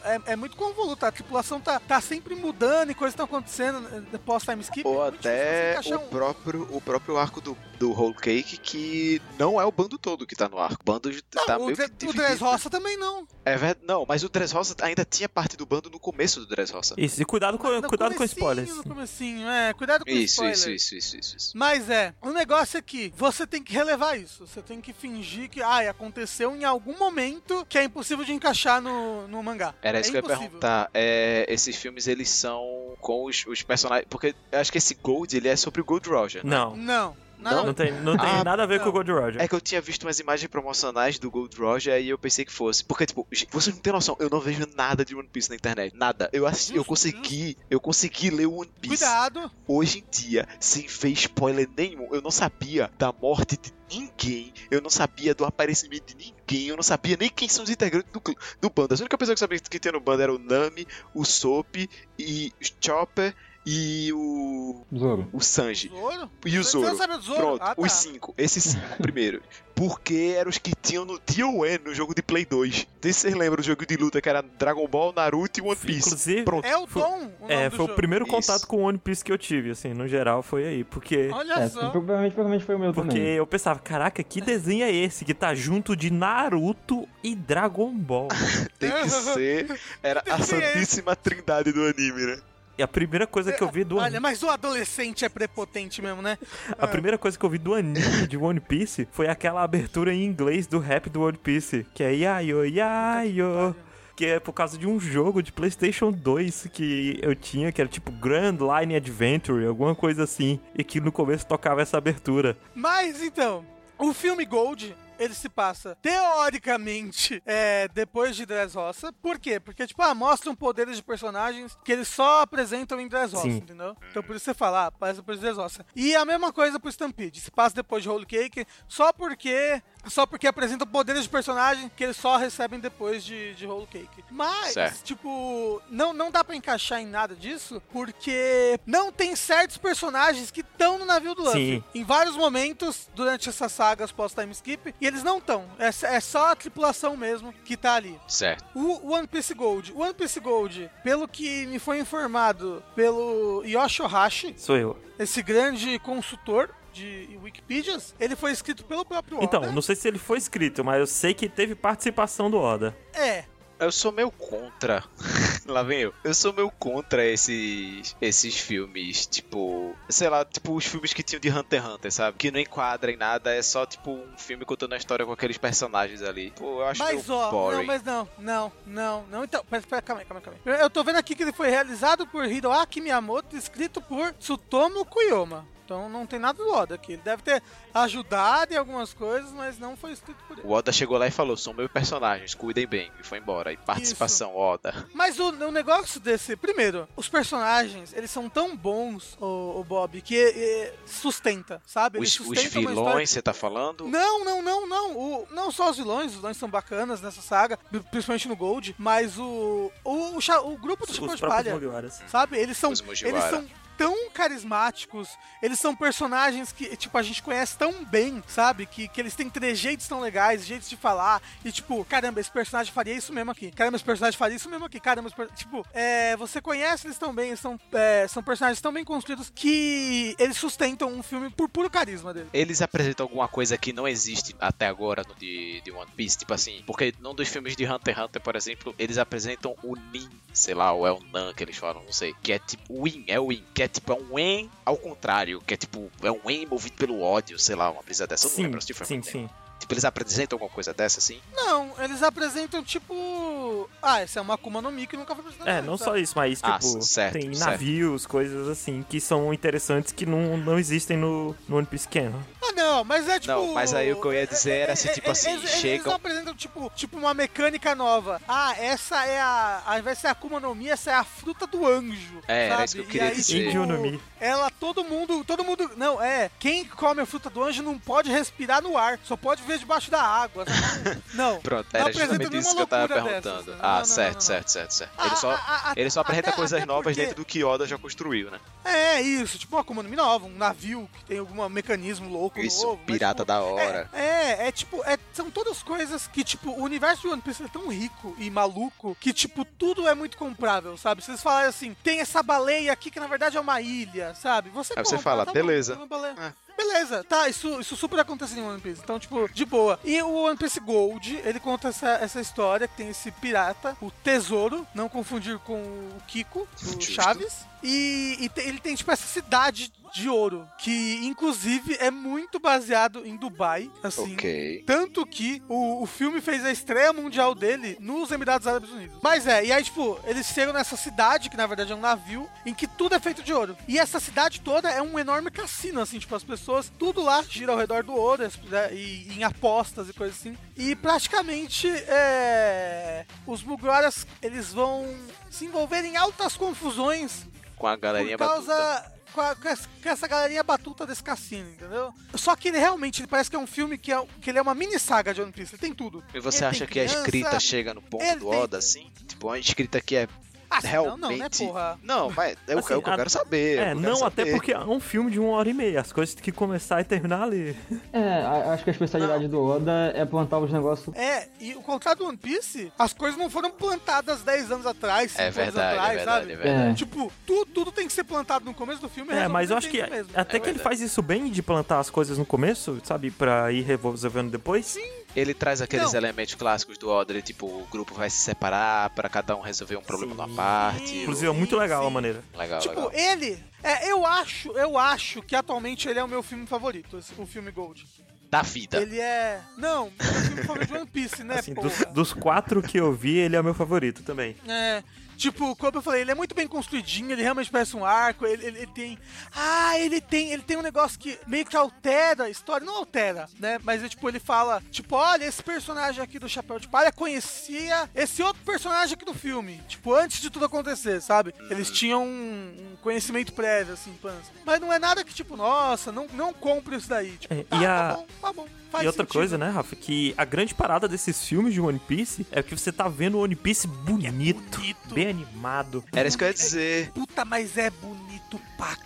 S4: é, é muito convoluto. A tripulação tá, tá sempre mudando e coisas estão acontecendo eh, pós-time skip.
S1: Ou
S4: É
S1: até o
S4: um-
S1: próprio, o próprio arco do, do Whole Cake, que não é o bando todo que tá no arco. O bando
S4: Não,
S1: tá
S4: o,
S1: meio que
S4: o. Dressrosa também não.
S1: É verdade. Não, mas o Dressrosa ainda tinha parte do bando no começo do Dressrosa.
S2: Isso, e cuidado com,
S4: No
S2: cuidado com spoilers.
S4: No comecinho, é, cuidado com
S1: Isso,
S4: spoilers.
S1: isso, isso, isso, isso, isso.
S4: Mas é, o negócio é que você tem que relevar isso. Você tem que fingir que, ah, aconteceu em algum momento que é impossível de encaixar no, no mangá.
S1: Era isso
S4: é
S1: que eu ia perguntar. É, esses filmes, eles são com os, os personagens... Porque eu acho que esse Gold, ele é sobre o Gold Roger. né?
S2: Não,
S4: Não, nada
S2: não tem, não tem
S1: Ah,
S2: nada a ver
S4: não.
S2: com o Gold Roger.
S1: É que eu tinha visto umas imagens promocionais do Gold Roger e eu pensei que fosse. Porque, tipo, vocês não têm noção, eu não vejo nada de One Piece na internet. Nada. Eu, assisti, eu consegui. Eu consegui ler o One Piece
S4: Cuidado.
S1: hoje em dia, sem ver spoiler nenhum. Eu não sabia da morte de ninguém. Eu não sabia do aparecimento de ninguém. Eu não sabia nem quem são os integrantes do, do bando. A única pessoa que sabia que tinha no bando era o Nami, o Soap e o Chopper e o.
S3: Zoro.
S1: o Sanji.
S4: Zoro?
S1: E o Zoro.
S4: sabe do Zoro?
S1: Pronto,
S4: Ah, tá.
S1: os cinco. Esses cinco primeiro. Porque eram os que tinham no DON no jogo de Play 2. Não sei se vocês lembram do jogo de luta que era Dragon Ball, Naruto e One Piece.
S2: Inclusive,
S1: Pronto.
S4: É o Dom, o nome
S2: É,
S4: do
S2: foi o
S4: jogo.
S2: primeiro
S1: Isso.
S2: contato com o One Piece que eu tive, assim, no geral foi aí, porque
S4: Olha
S3: É,
S4: só.
S3: provavelmente, provavelmente foi o meu
S2: porque
S3: também.
S2: eu pensava, caraca, que desenho é esse que tá junto de Naruto e Dragon Ball?
S1: Tem que ser. Era a
S4: é
S1: santíssima trindade do anime, né?
S2: E a primeira coisa que eu vi do
S4: Olha, mas o adolescente é prepotente mesmo, né?
S2: a primeira coisa que eu vi do anime de One Piece foi aquela abertura em inglês do rap do One Piece, que é Yayo Yayo. Que é por causa de um jogo de PlayStation 2 que eu tinha, que era tipo Grand Line Adventure, alguma coisa assim. E que no começo tocava essa abertura.
S4: Mas então, o filme Gold. Ele se passa, teoricamente, é, depois de Dressrosa. Por quê? Porque, tipo, ah, mostram poderes de personagens que eles só apresentam em Dressrosa,
S2: Sim.
S4: entendeu? Então por isso você fala, ah, passa depois de Dressrosa. E a mesma coisa pro Stampede. Se passa depois de Holy Cake, só porque... Só porque apresentam poderes de personagem que eles só recebem depois de, de Whole Cake. Mas,
S1: Certo.
S4: tipo, não, não dá pra encaixar em nada disso, porque não tem certos personagens que estão no navio do Luffy.
S2: Sim.
S4: Em vários momentos, durante essas sagas pós-time skip, e eles não estão. É, é só a tripulação mesmo que tá ali.
S1: Certo.
S4: O One Piece Gold. O One Piece Gold, pelo que me foi informado pelo Yoshihashi,
S2: Sou eu.
S4: esse grande consultor de Wikipedias, ele foi escrito pelo próprio Oda.
S2: Então, não sei se ele foi escrito, mas eu sei que teve participação do Oda.
S4: É,
S1: Eu sou meio contra. Lá vem eu. Eu sou meio contra esses esses filmes, tipo, sei lá, tipo os filmes que tinham de Hunter x Hunter, sabe? Que não enquadra em nada, é só tipo um filme contando a história com aqueles personagens ali. Pô, eu acho
S4: Mas
S1: meio
S4: ó,
S1: boring.
S4: não, mas não, não, não, não. Então, pera, pera, calma aí, calma aí, calma aí. Eu tô vendo aqui que ele foi realizado por Hiroaki Miyamoto, escrito por Tsutomu Kuyoma. Então não tem nada do Oda aqui. Ele deve ter ajudado em algumas coisas, mas não foi escrito por ele.
S1: O Oda chegou lá e falou: são meus personagens, cuidem bem. E foi embora. E participação, Oda.
S4: Mas o, o negócio desse. Primeiro, os personagens, eles são tão bons, o, o Bob, que eh, sustenta, sabe? Eles
S1: Os, os vilões, você tá falando?
S4: Não, não, não, não. O, não só os vilões, os vilões são bacanas nessa saga, principalmente no Gold, mas o. O, o, o grupo do Chapéu de Palha,
S2: Mugiwaras.
S4: sabe? Eles são.
S1: Os
S4: Eles são tão carismáticos, eles são personagens que, tipo, a gente conhece tão bem, sabe? Que, que eles têm trejeitos tão legais, jeitos de falar, e tipo, caramba, esse personagem faria isso mesmo aqui. Caramba, esse personagem faria isso mesmo aqui. Caramba, tipo, é, você conhece eles tão bem, são, é, são personagens tão bem construídos que eles sustentam um filme por puro carisma dele.
S1: Eles apresentam alguma coisa que não existe até agora no de, de One Piece, tipo assim, porque num dos filmes de Hunter x Hunter, por exemplo, eles apresentam o Nin, sei lá, ou é o Nan que eles falam, não sei, que é tipo Win, é o Win, que é tipo é um En ao contrário, que é tipo, é um En movido pelo ódio, sei lá, uma brisa dessa, eu não
S2: Sim,
S1: lembro se foi
S2: sim,
S1: muito tempo. Tipo, eles apresentam alguma coisa dessa, assim?
S4: Não, eles apresentam tipo. Ah, essa é uma Akuma no Mi que nunca foi apresentada.
S2: É, não
S4: sabe?
S2: só isso, mas
S1: Ah,
S2: tipo,
S1: certo,
S2: tem
S1: certo.
S2: navios, coisas assim, que são interessantes que não, não existem no, no One Piece Canon.
S4: Ah, não, mas é tipo.
S1: Não, mas aí o que eu ia dizer era assim, tipo assim,
S4: eles, Eles
S1: chegam-
S4: não apresentam, tipo, tipo, uma mecânica nova. Ah, essa é a. Ao invés de ser a Akuma no Mi, essa é a fruta do anjo.
S1: É, era
S4: sabe?
S1: isso que eu
S4: E
S1: queria
S4: aí,
S1: dizer.
S2: Mi.
S4: Ela, todo mundo. Todo mundo. Não, é. Quem come a fruta do anjo não pode respirar no ar. Só pode ver debaixo da água. sabe? Não.
S1: Pronto,
S4: Não
S1: era justamente isso que eu tava perguntando.
S4: dessas.
S1: ah,
S4: Não, não,
S1: certo,
S4: não, não.
S1: certo, certo, certo.
S4: Ah,
S1: Ele só,
S4: ah, ah,
S1: ele só apresenta
S4: até-
S1: coisas
S4: até
S1: novas
S4: porque-
S1: dentro do que Oda já construiu, né?
S4: É, isso, tipo uma Mi nova, um navio que tem algum mecanismo louco
S1: Isso,
S4: novo. mas,
S1: pirata
S4: tipo,
S1: da hora.
S4: É, é, é tipo, é- são todas coisas que, tipo, o universo de One Piece é tão rico e maluco que, tipo, tudo é muito comprável, sabe? Se vocês falarem assim, tem essa baleia aqui que na verdade é uma ilha, sabe? Você
S1: Aí você
S4: compra,
S1: fala,
S4: tá bom,
S1: beleza.
S4: baleia.
S1: É.
S4: Beleza, tá, isso, isso super acontece em One Piece. Então, tipo, de boa. E o One Piece Gold, ele conta essa, essa história que tem esse pirata, o Tesouro, não confundir com o Kiko, do. Chaves. E, e te- ele tem, tipo, essa cidade de ouro, que inclusive é muito baseado em Dubai, assim.
S1: Ok.
S4: Tanto que o, o filme fez a estreia mundial dele nos Emirados Árabes Unidos. Mas é, e aí, tipo, eles chegam nessa cidade, que na verdade é um navio, em que tudo é feito de ouro. E essa cidade toda é um enorme cassino, assim, tipo, as pessoas, tudo lá gira ao redor do ouro, né, e em apostas e coisas assim. E praticamente, é. Os Mugiwaras, eles vão se envolver em altas confusões
S1: Com a galerinha
S4: por causa.
S1: batuta.
S4: Com, a- com essa- com essa galerinha batuta desse cassino, entendeu? Só que ele realmente ele parece que é um filme que, é, que ele é uma mini saga de One Piece, ele tem tudo.
S1: E você
S4: Ele
S1: acha
S4: tem
S1: que a
S4: criança,
S1: escrita chega no ponto do
S4: tem-
S1: Oda, assim? Tipo, uma escrita que é
S4: Ah,
S1: realmente...
S4: não, não, né, porra?
S1: Não, mas é o,
S2: Assim,
S1: é o que eu
S2: a-
S1: quero saber.
S2: É,
S1: eu quero
S2: não, até
S1: saber.
S2: porque é um filme de uma hora e meia. As coisas têm que começar e terminar ali.
S3: É, acho que a especialidade do Oda é plantar os negócios.
S4: É, e o contrário do One Piece, as coisas não foram plantadas 10 anos atrás, 5
S1: É
S4: anos
S1: verdade, é
S4: atrás,
S1: verdade,
S4: sabe?
S1: é verdade.
S3: É.
S4: Tipo, tu- tudo tem que ser plantado no começo do filme
S2: É, mas eu acho que
S4: mesmo.
S2: até
S1: É
S2: que ele faz isso bem de plantar as coisas no começo, sabe? Pra ir resolvendo depois. Sim.
S1: Ele traz aqueles
S4: Não.
S1: elementos clássicos do ele, tipo, o grupo vai se separar pra cada um resolver um problema
S2: Sim.
S1: numa parte.
S2: Inclusive é muito legal a
S4: sim.
S2: maneira.
S1: Legal,
S4: Tipo,
S1: legal.
S4: ele. É, eu acho, eu acho que atualmente ele é o meu filme favorito, esse- o filme Gold.
S1: Da vida.
S4: Ele é. Não, meu filme favorito de One Piece, né,
S2: Assim,
S4: porra?
S2: dos, dos quatro que eu vi, ele é o meu favorito também.
S4: É. Tipo, como eu falei, ele é muito bem construidinho, ele realmente parece um arco, ele, ele- ele tem. Ah, ele tem. Ele tem um negócio que meio que altera a história. Não altera, né? Mas é tipo, ele fala, tipo, olha, esse personagem aqui do Chapéu de Palha conhecia esse outro personagem aqui do filme. Tipo, antes de tudo acontecer, sabe? Eles tinham um, um conhecimento prévio, assim, pança. Mas não é nada que, tipo, nossa, não, não compre isso daí. Tipo,
S2: É,
S4: tá,
S2: e
S4: tá
S2: a-
S4: bom, tá bom. Faz
S2: e outra
S4: sentido.
S2: coisa, né, Rafa, que a grande parada desses filmes de One Piece é que você tá vendo o One Piece bonito,
S4: bonito.
S2: bem animado.
S1: Era isso que eu ia dizer.
S4: Puta, mas é bonito pra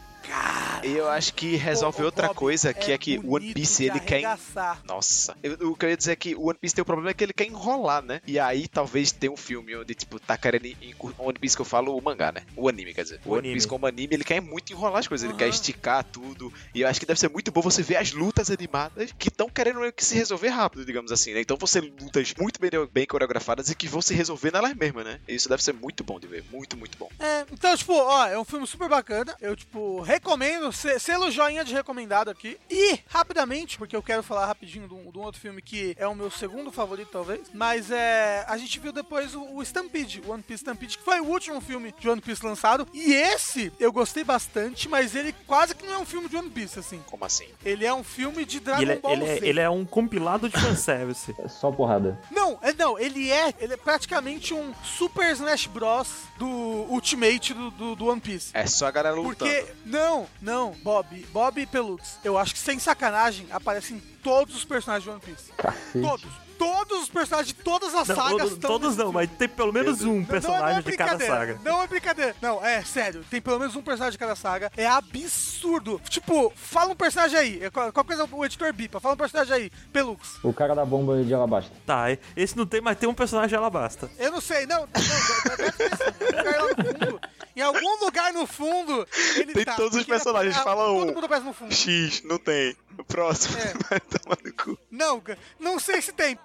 S1: E eu acho que resolve outra
S4: Bob,
S1: coisa, que é, que o One Piece, ele quer...
S4: arregaçar.
S1: Nossa. Eu- o que eu ia dizer é que o One Piece tem um problema é que ele quer enrolar, né? E aí talvez tenha um filme onde, tipo, tá querendo... em- O One Piece que eu falo, o mangá, né? O anime, quer dizer. O,
S2: O
S1: One
S2: anime.
S1: Piece como anime, ele quer muito enrolar as coisas. Ele
S4: Aham.
S1: quer esticar tudo. E eu acho que deve ser muito bom você ver as lutas animadas que estão querendo meio que se resolver rápido, digamos assim, né? Então vão ser lutas muito bem, bem coreografadas e que vão se resolver nelas mesmas, né? E isso deve ser muito bom de ver. Muito, muito bom.
S4: É, então, tipo, ó, é um filme super bacana. Eu, tipo, recomendo, se- selo joinha de recomendado aqui. E, rapidamente, porque eu quero falar rapidinho de um, de um outro filme que é o meu segundo favorito, talvez. Mas é. A gente viu depois o, o Stampede, o One Piece Stampede, que foi o último filme de One Piece lançado. E esse eu gostei bastante, mas ele quase que não é um filme de One Piece, assim.
S1: Como assim?
S4: Ele é um filme de Dragon
S2: ele, é,
S4: Ball
S2: ele, é,
S4: Z.
S2: ele é um compilado de fanservice.
S3: É só porrada.
S4: Não, é, não, ele é, ele é praticamente um Super Smash Bros. do Ultimate do, do, do One Piece.
S1: É só a galera lutando.
S4: Porque, não, não, Bob, Bob e Pelux, eu acho que sem sacanagem aparecem todos os personagens de One Piece.
S3: Cacete.
S4: Todos. Todos os personagens de todas as
S2: Não,
S4: sagas
S2: todos,
S4: estão
S2: todos não,
S4: filme.
S2: mas tem pelo menos um
S4: Não,
S2: personagem
S4: não é
S2: de cada saga.
S4: Não é brincadeira. Não, é sério. Tem pelo menos um personagem de cada saga. É absurdo. Tipo, fala um personagem aí. É, Qual coisa o editor bipa? Fala um personagem aí. Pelux.
S3: O cara da bomba de alabasta.
S2: Tá, esse não tem, mas tem um personagem de alabasta.
S4: Eu não sei. Não, não. deve ter esse lugar lá no fundo. Em algum lugar no fundo, ele
S1: Tem
S4: tá.
S1: todos os
S4: ele-
S1: personagens,
S4: ah,
S1: fala
S4: Todo
S1: um.
S4: mundo aparece no fundo.
S1: X, não tem. O próximo
S4: É.
S1: vai tomar no cu.
S4: Não, não sei se tem.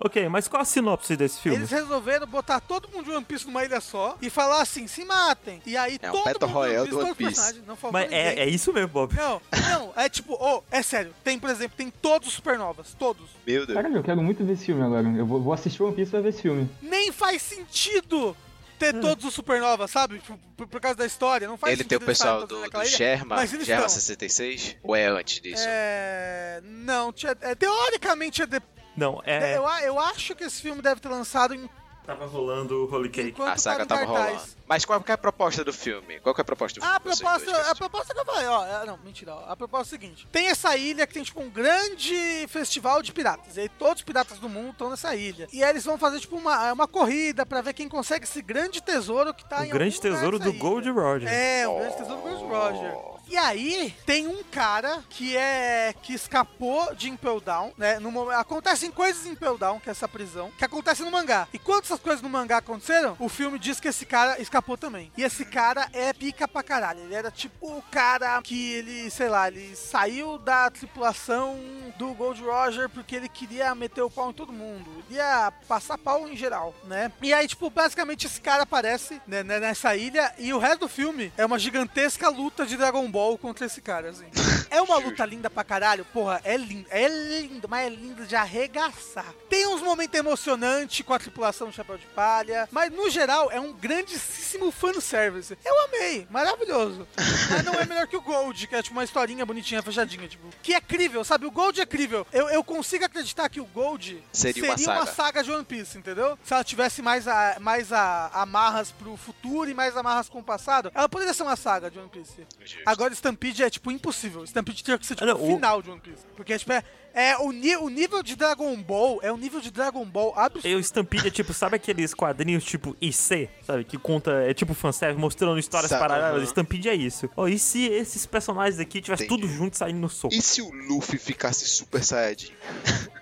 S2: Ok, mas qual a sinopse desse filme?
S4: Eles resolveram botar todo mundo de One Piece numa ilha só e falar assim, se matem. E aí
S1: É
S4: todo mundo
S1: do One
S4: todos os
S1: Piece.
S4: personagens, Não
S2: Mas é, é isso mesmo, Bob.
S4: Não, não, é tipo, oh, é sério, tem, por exemplo, tem todos os supernovas, todos.
S1: Meu Deus.
S3: Caralho, eu quero muito ver esse filme agora. Eu vou, vou assistir One Piece pra ver esse filme.
S4: Nem faz sentido ter todos os supernovas, sabe? Por, por causa da história, não faz
S1: Ele tem o pessoal do, do
S4: ilha,
S1: Sherma
S4: estão.
S1: 66? Ou é antes disso?
S4: É... Não, é, teoricamente é de...
S2: Não, é.
S4: eu, eu acho que esse filme deve ter lançado em...
S2: Tava rolando o Holy Cake.
S4: enquanto
S1: A saga
S4: tava cartaz.
S1: rolando. Mas qual que é a proposta do filme? Qual que é a proposta do
S4: A
S1: filme? vocês
S4: proposta,
S1: dois,
S4: a proposta que eu falei, ó, é- não, mentira, ó, a proposta é a seguinte: tem essa ilha que tem tipo um grande festival de piratas, e aí todos os piratas do mundo estão nessa ilha. E aí eles vão fazer tipo uma, uma corrida pra ver quem consegue esse grande tesouro que tá
S2: O
S4: em
S2: grande
S4: algum lugar
S2: tesouro do
S4: ilha.
S2: Gold Roger.
S4: É, o grande tesouro do Gold Roger. E aí, tem um cara que é. que escapou de Impel Down, né? No, acontecem coisas em Impel Down, que é essa prisão, que acontece no mangá. E quando essas coisas no mangá aconteceram, o filme diz que esse cara escapou também. E esse cara é pica pra caralho. Ele era tipo o cara que ele, sei lá, ele saiu da tripulação do Gold Roger porque ele queria meter o pau em todo mundo. Ele ia passar pau em geral, né? E aí, tipo, basicamente esse cara aparece né, né, nessa ilha e o resto do filme é uma gigantesca luta de Dragon Ball contra esse cara, assim. É uma luta linda pra caralho, porra, é lindo, é lindo, mas é lindo de arregaçar. Tem uns momentos emocionantes com a tripulação do Chapéu de Palha, mas no geral é um grandíssimo fanservice. Eu amei, maravilhoso. Mas não é melhor que o Gold, que é tipo uma historinha bonitinha, fechadinha, tipo, que é crível, sabe? O Gold é crível. Eu, eu consigo acreditar que o Gold
S1: Seria uma
S4: uma
S1: saga.
S4: saga de One Piece, entendeu? Se ela tivesse mais, a, mais a, amarras pro futuro e mais amarras com o passado, ela poderia ser uma saga de One Piece. Agora Stampede é, tipo, impossível. Stampede teria que ser, tipo, o
S2: o-
S4: final de One Piece. Porque, tipo, é, é o, ni o nível de Dragon Ball é um nível de Dragon Ball absurdo.
S2: E o Stampede é tipo, sabe aqueles quadrinhos tipo IC, sabe? Que conta, é tipo fanservice, mostrando histórias
S1: Sa-
S2: paralelas.
S1: aham.
S2: Stampede é isso. Ó, e se esses personagens aqui tivessem tudo junto saindo no soco?
S1: E se o Luffy ficasse Super Saiyajin?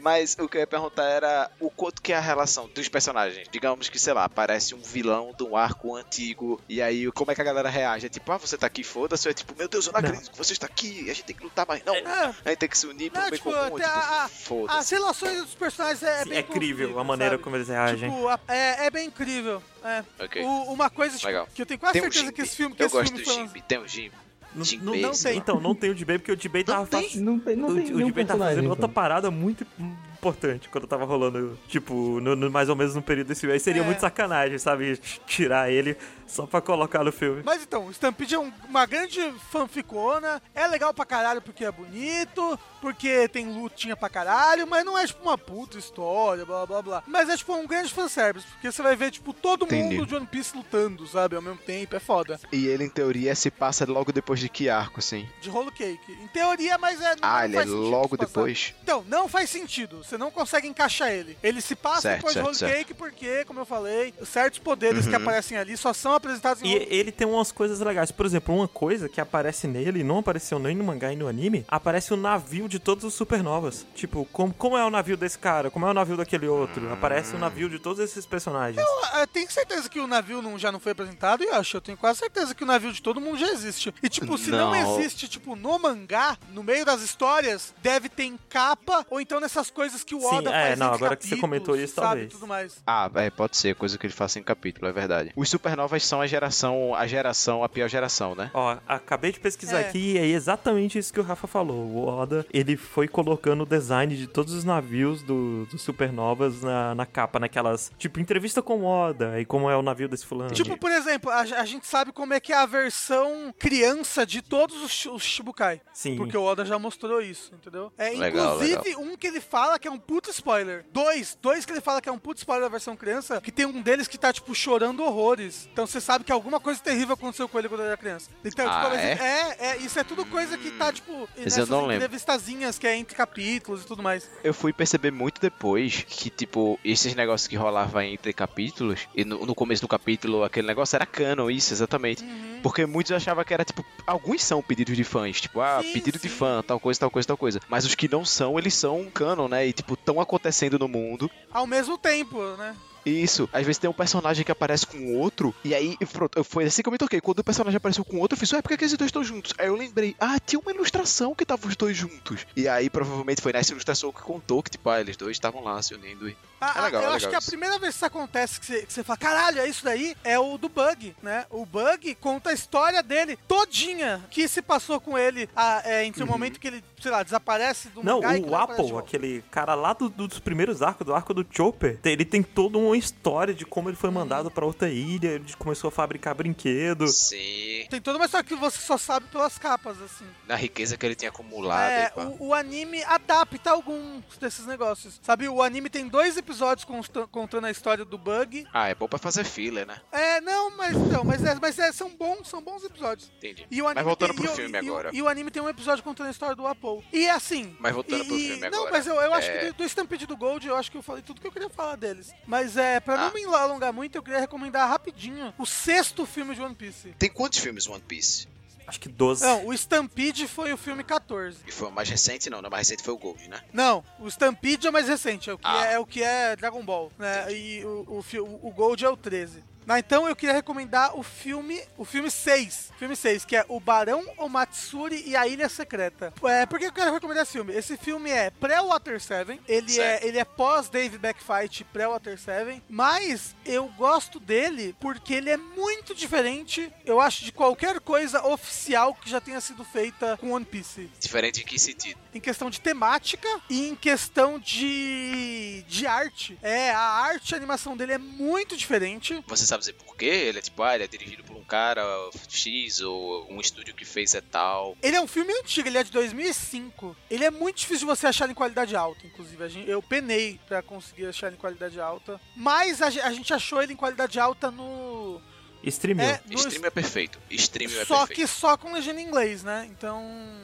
S1: Mas o que eu ia perguntar era o quanto que é a relação dos personagens. Digamos que, sei lá, aparece um vilão de um arco antigo. E aí, como é que a galera reage? É tipo, ah, você tá aqui, foda-se. Ou é tipo, meu Deus, eu não,
S2: Não.
S1: acredito que você está aqui. A gente tem que lutar mais. Não,
S4: É.
S1: a gente tem que se unir pro
S4: Não,
S1: bem
S4: tipo,
S1: comum. Tipo,
S4: a- a- As
S1: foda-se.
S4: relações dos personagens é,
S2: Sim,
S4: bem
S2: é incrível a maneira
S4: sabe?
S2: como eles reagem.
S4: Tipo, a- é, é bem incrível. É.
S1: Ok.
S4: O- uma coisa tipo,
S1: Legal.
S4: que eu tenho quase
S1: Tem um
S4: certeza
S1: Jinbe.
S4: que esse filme que
S1: Eu
S4: esse
S1: gosto
S4: filme
S1: do Jinbe. Tem um Jinbe.
S2: Não, não, não
S1: esse,
S2: tem.
S1: ó.
S2: Então, não tem o Jibei, porque o Jibei tava
S1: tem?
S2: fazendo.
S3: Não tem, não
S2: O,
S3: tem
S2: o
S3: nenhum
S2: Jibei tava fazendo
S3: então.
S2: outra parada muito importante quando tava rolando, tipo, no, no- mais ou menos no período desse. Aí seria
S4: É.
S2: muito sacanagem, sabe? Tirar ele só pra colocar no filme.
S4: Mas então, Stampede é um- uma grande fanficona, é legal pra caralho porque é bonito, porque tem lutinha pra caralho, mas não é tipo uma puta história, blá blá blá. Mas é tipo um grande fanservice, porque você vai ver tipo todo
S1: Entendi.
S4: mundo de One Piece lutando, sabe, ao mesmo tempo, é foda.
S1: E ele, em teoria, se passa logo depois de que arco, assim?
S4: De rolo cake. Em teoria, mas é. não
S1: Ah, ele é logo
S4: passar.
S1: depois?
S4: Então, não faz sentido. Você não consegue encaixar ele. Ele se passa
S1: Certo,
S4: depois
S1: certo,
S4: de
S1: certo.
S4: Cake porque, como eu falei, certos poderes que
S1: Uhum.
S4: aparecem ali só são apresentados em
S2: E
S4: Whole-
S2: ele tem umas coisas legais. Por exemplo, uma coisa que aparece nele, e não apareceu nem no mangá e no anime, aparece o navio de todos os supernovas. Tipo, como, como é o navio desse cara? Como é o navio daquele outro? Aparece o navio de todos esses personagens.
S4: Eu Ah, tenho certeza que o navio não, já não foi apresentado e acho, eu tenho quase certeza que o navio de todo mundo já existe. E tipo, se não,
S1: Não.
S4: existe, tipo, no mangá, no meio das histórias, deve ter em capa, ou então nessas coisas que o
S2: Sim,
S4: Oda
S2: é,
S4: faz
S2: não,
S4: entre
S2: agora que você comentou isso,
S4: sabe,
S2: talvez.
S4: tudo mais.
S1: Ah, é, pode ser, coisa que ele faça em capítulo, é verdade. Os supernovas são a geração, a geração, a pior geração, né?
S2: Ó, acabei de pesquisar
S4: É.
S2: aqui e é exatamente isso que o Rafa falou. O Oda, ele foi colocando o design de todos os navios do, do Supernovas na, na capa, naquelas, tipo, entrevista com o Oda, e como é o navio desse fulano.
S4: Tipo, por exemplo, a, a gente sabe como é que é a versão criança de todos os, os Shibukai.
S2: Sim.
S4: Porque o Oda já mostrou isso, entendeu? É,
S1: Legal,
S4: inclusive, um que ele fala que é um puto spoiler. Dois, dois que ele fala que é um puto spoiler da versão criança, que tem um deles que tá, tipo, chorando horrores. Então você sabe que alguma coisa terrível aconteceu com ele quando ele era criança. Então,
S1: Ah,
S4: tipo,
S1: é?
S4: é, é, isso é tudo coisa que tá, tipo,
S1: Mas eu não
S4: entrevistazinhas que é entre capítulos e tudo mais.
S1: Eu fui perceber muito depois que, tipo, esses negócios que rolavam entre capítulos, e no, no começo do capítulo aquele negócio era canon, isso, exatamente. Porque muitos achavam que era, tipo, alguns são pedidos de fãs, tipo, ah,
S4: Sim,
S1: pedido de
S4: sim.
S1: fã, tal coisa, tal coisa, tal coisa. Mas os que não são, eles são canon, né? E, tipo, tão acontecendo no mundo.
S4: Ao mesmo tempo, né?
S1: Isso, às vezes tem um personagem que aparece com outro, e aí, pronto, foi assim que eu me toquei. Quando o personagem apareceu com outro, eu fiz, ué, por que, que esses dois estão juntos? Aí eu lembrei, ah, tinha uma ilustração que tava os dois juntos. E aí, provavelmente, foi nessa ilustração que contou que, tipo, ah, eles dois estavam lá se unindo. E...
S4: Ah,
S1: É legal,
S4: eu
S1: é
S4: acho
S1: legal
S4: que a
S1: isso.
S4: primeira vez que isso acontece, que você, que você fala, caralho, é isso daí, é o do Bug, né? O Bug conta a história dele todinha, que se passou com ele ah, é, entre o momento que ele, sei lá, desaparece do
S2: Não,
S4: mangá e
S2: o
S4: de
S2: Apple, aquele cara lá do- dos primeiros arcos, do arco do Chopper, tem- ele tem toda uma história de como ele foi mandado pra outra ilha, ele começou a fabricar brinquedo.
S1: Sim.
S4: Tem toda uma história que você só sabe pelas capas, assim.
S1: Na riqueza que ele tinha acumulado.
S4: É,
S1: e pá.
S4: o, o anime adapta alguns desses negócios. Sabe, o anime tem dois episódios consta- contando a história do Bug.
S1: Ah, é bom pra fazer filler, né?
S4: É, não, mas então, mas, é, mas é, são bons, são bons episódios.
S1: Entendi.
S4: E o anime
S1: Mas voltando
S4: tem,
S1: pro
S4: e
S1: filme
S4: e
S1: agora.
S4: E o anime tem um episódio contando a história do Apple. E assim.
S1: Mas voltando
S4: e-
S1: pro
S4: e-
S1: filme
S4: Não,
S1: agora,
S4: mas eu, eu acho
S1: é-
S4: que do, do Stampede do Gold, eu acho que eu falei tudo que eu queria falar deles. Mas é, pra
S1: Ah.
S4: não me alongar muito, eu queria recomendar rapidinho o sexto filme de One Piece.
S1: Tem quantos filmes One Piece?
S2: Acho que 12.
S4: Não, o Stampede foi o filme 14.
S1: E foi o mais recente? Não, o mais recente foi o Gold, né?
S4: Não, o Stampede é o mais recente, é o que,
S1: Ah.
S4: é, é o que é Dragon Ball, né? E o, o, o Gold é o 13. Ah, então eu queria recomendar o filme, o filme 6, filme 6, que é O Barão Omatsuri e a Ilha Secreta. É, por que eu quero recomendar esse filme? Esse filme é pré-Water 7, ele
S1: Certo.
S4: é, ele é pós-Dave Backfight pré-Water 7, mas eu gosto dele porque ele é muito diferente, eu acho, de qualquer coisa oficial que já tenha sido feita com One Piece
S1: Diferente em que sentido?
S4: em questão de temática e em questão de, de arte. É, a arte e a animação dele é muito diferente.
S1: Você sabe dizer por quê? Ele é tipo, ah, ele é dirigido por um cara X ou um estúdio que fez é tal.
S4: Ele é um filme antigo, ele é de 2005. Ele é muito difícil de você achar em qualidade alta, inclusive. A gente- eu penei pra conseguir achar em qualidade alta. Mas a, ge- a gente achou ele em qualidade alta no.
S2: Streaming.
S4: É, no
S1: Stream é perfeito. Stream é
S4: só
S1: perfeito.
S4: que só com legenda em inglês, né? Então.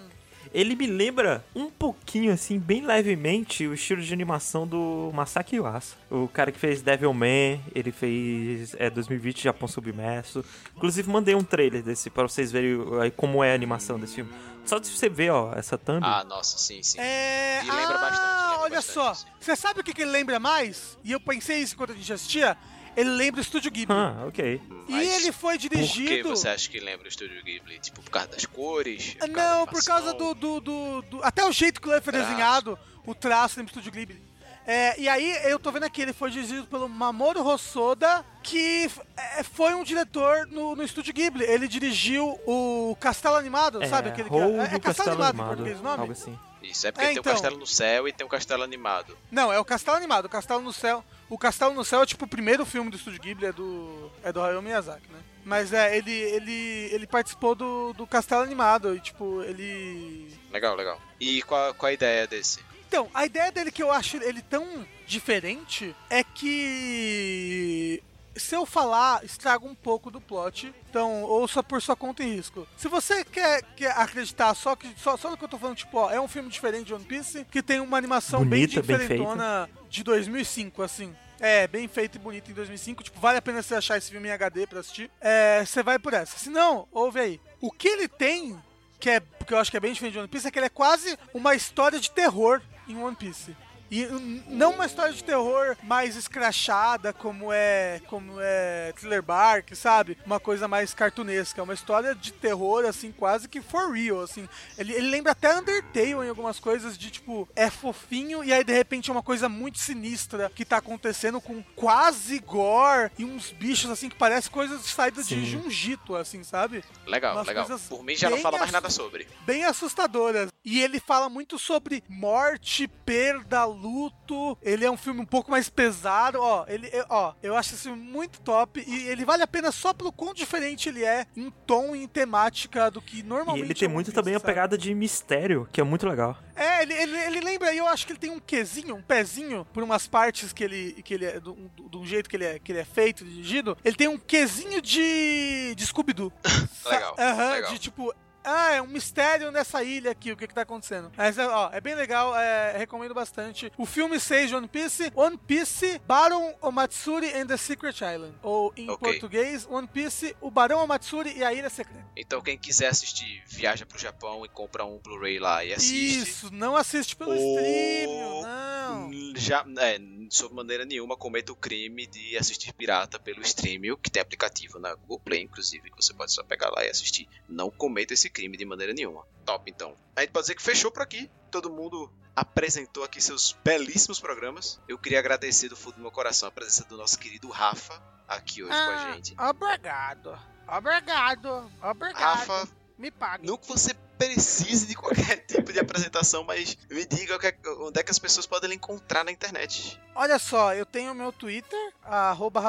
S2: Ele me lembra um pouquinho, assim, bem levemente, o estilo de animação do Masaki Yuasa. O cara que fez Devilman, ele fez é, 2020 Japão Submerso. Inclusive, mandei um trailer desse pra vocês verem aí como é a animação desse filme. Só de você ver, ó, essa thumb.
S1: Ah, nossa, sim, sim.
S4: É.
S1: E lembra
S4: ah,
S1: bastante, lembra
S4: olha
S1: bastante,
S4: só.
S1: sim.
S4: Você sabe o que, que ele lembra mais? E eu pensei isso enquanto a gente assistia. Ele lembra o Estúdio Ghibli.
S2: Ah, ok.
S4: e
S1: Mas
S4: ele foi
S1: Por que
S4: dirigido.
S1: você acha que lembra o Estúdio Ghibli? Tipo, por causa das cores? Causa
S4: Não,
S1: da
S4: por causa do, do, do- do- Até o jeito que o foi
S1: Traço.
S4: desenhado, o traço lembra o Estúdio Ghibli. É, e aí, eu tô vendo aqui, ele foi dirigido pelo Mamoru Hosoda, que é, foi um diretor no, no Estúdio Ghibli. Ele dirigiu o Castelo Animado,
S2: É,
S4: sabe aquele que é, é Castelo, Animado, em português o nome?
S2: algo assim.
S1: Isso, é porque
S4: É,
S1: tem
S4: então.
S1: o Castelo no Céu e tem o Castelo Animado.
S4: Não, é o Castelo Animado. O Castelo no Céu. O Castelo no Céu é tipo o primeiro filme do Estúdio Ghibli, é do. É do Hayao Miyazaki, né? Mas é, ele, ele, ele participou do, do Castelo Animado e, tipo, ele.
S1: Legal, legal. E qual, qual a ideia desse?
S4: Então, a ideia dele que eu acho ele tão diferente é que. Se eu falar, estraga um pouco do plot. Então, ouça por sua conta e risco. Se você quer, quer acreditar só, que, só, só no que eu tô falando, tipo, ó, é um filme diferente de One Piece, que tem uma animação
S2: Bonita,
S4: bem
S2: bem
S4: diferentona de 2005, assim. É, bem feito e bonito em 2005. Tipo, vale a pena você achar esse filme em HD pra assistir. É, você vai por essa. Se não, ouve aí. O que ele tem, que é que eu acho que é bem diferente de One Piece, é que ele é quase uma história de terror em One Piece. E não uma história de terror mais escrachada, como é como é Thriller Bark, sabe? Uma coisa mais cartunesca. É uma história de terror, assim, quase que for real, assim. Ele, ele lembra até Undertale em algumas coisas de, tipo, é fofinho e aí, de repente, é uma coisa muito sinistra que tá acontecendo com quase gore e uns bichos, assim, que parecem coisas saídas de. Jungito, assim, sabe?
S1: Legal,
S4: Umas
S1: legal.
S4: coisas
S1: Por mim já não fala mais nada sobre.
S4: bem assustadoras. E ele fala muito sobre morte, perda, luto. Ele é um filme um pouco mais pesado. Ó, ele, eu- ó, eu acho esse filme muito top. E ele vale a pena só pelo quão diferente ele é em tom e em temática do que
S2: E
S4: normalmente.
S2: ele tem
S4: é
S2: muito
S4: visto,
S2: também a
S4: sabe?
S2: pegada de mistério, que é muito legal.
S4: É, ele, ele, ele lembra, e eu acho que ele tem um quezinho, um pezinho, por umas partes que ele, que ele é, do, do, do jeito que ele é, que ele é feito, dirigido, ele tem um quezinho de, de Scooby-Doo.
S1: Legal,
S4: Aham,
S1: legal.
S4: de tipo, ah, é um mistério nessa ilha aqui, o que que tá acontecendo. Mas, é, ó, é bem legal, é, recomendo bastante. O filme 6 de One Piece, One Piece, Baron Omatsuri and the Secret Island. Ou, em
S1: Ok.
S4: português, One Piece, o Barão Omatsuri e a Ilha Secreta.
S1: Então quem quiser assistir, viaja pro Japão e compra um Blu-ray lá e assiste.
S4: Isso, não assiste pelo
S1: Ou-
S4: stream, não.
S1: Já, é, sob maneira nenhuma, cometa o crime de assistir pirata pelo Streamio, que tem aplicativo na Google Play, inclusive, que você pode só pegar lá e assistir. Não cometa esse crime de maneira nenhuma. Top, então. A gente pode dizer que fechou por aqui. Todo mundo apresentou aqui seus belíssimos programas. Eu queria agradecer do fundo do meu coração a presença do nosso querido Rafa aqui hoje com a
S4: Ah,
S1: gente.
S4: Obrigado. Obrigado. Obrigado.
S1: Rafa,
S4: Me pague.
S1: não que você precise de qualquer tipo de apresentação, mas me diga é- onde é que as pessoas podem encontrar na internet.
S4: Olha só, eu tenho o meu Twitter, arroba.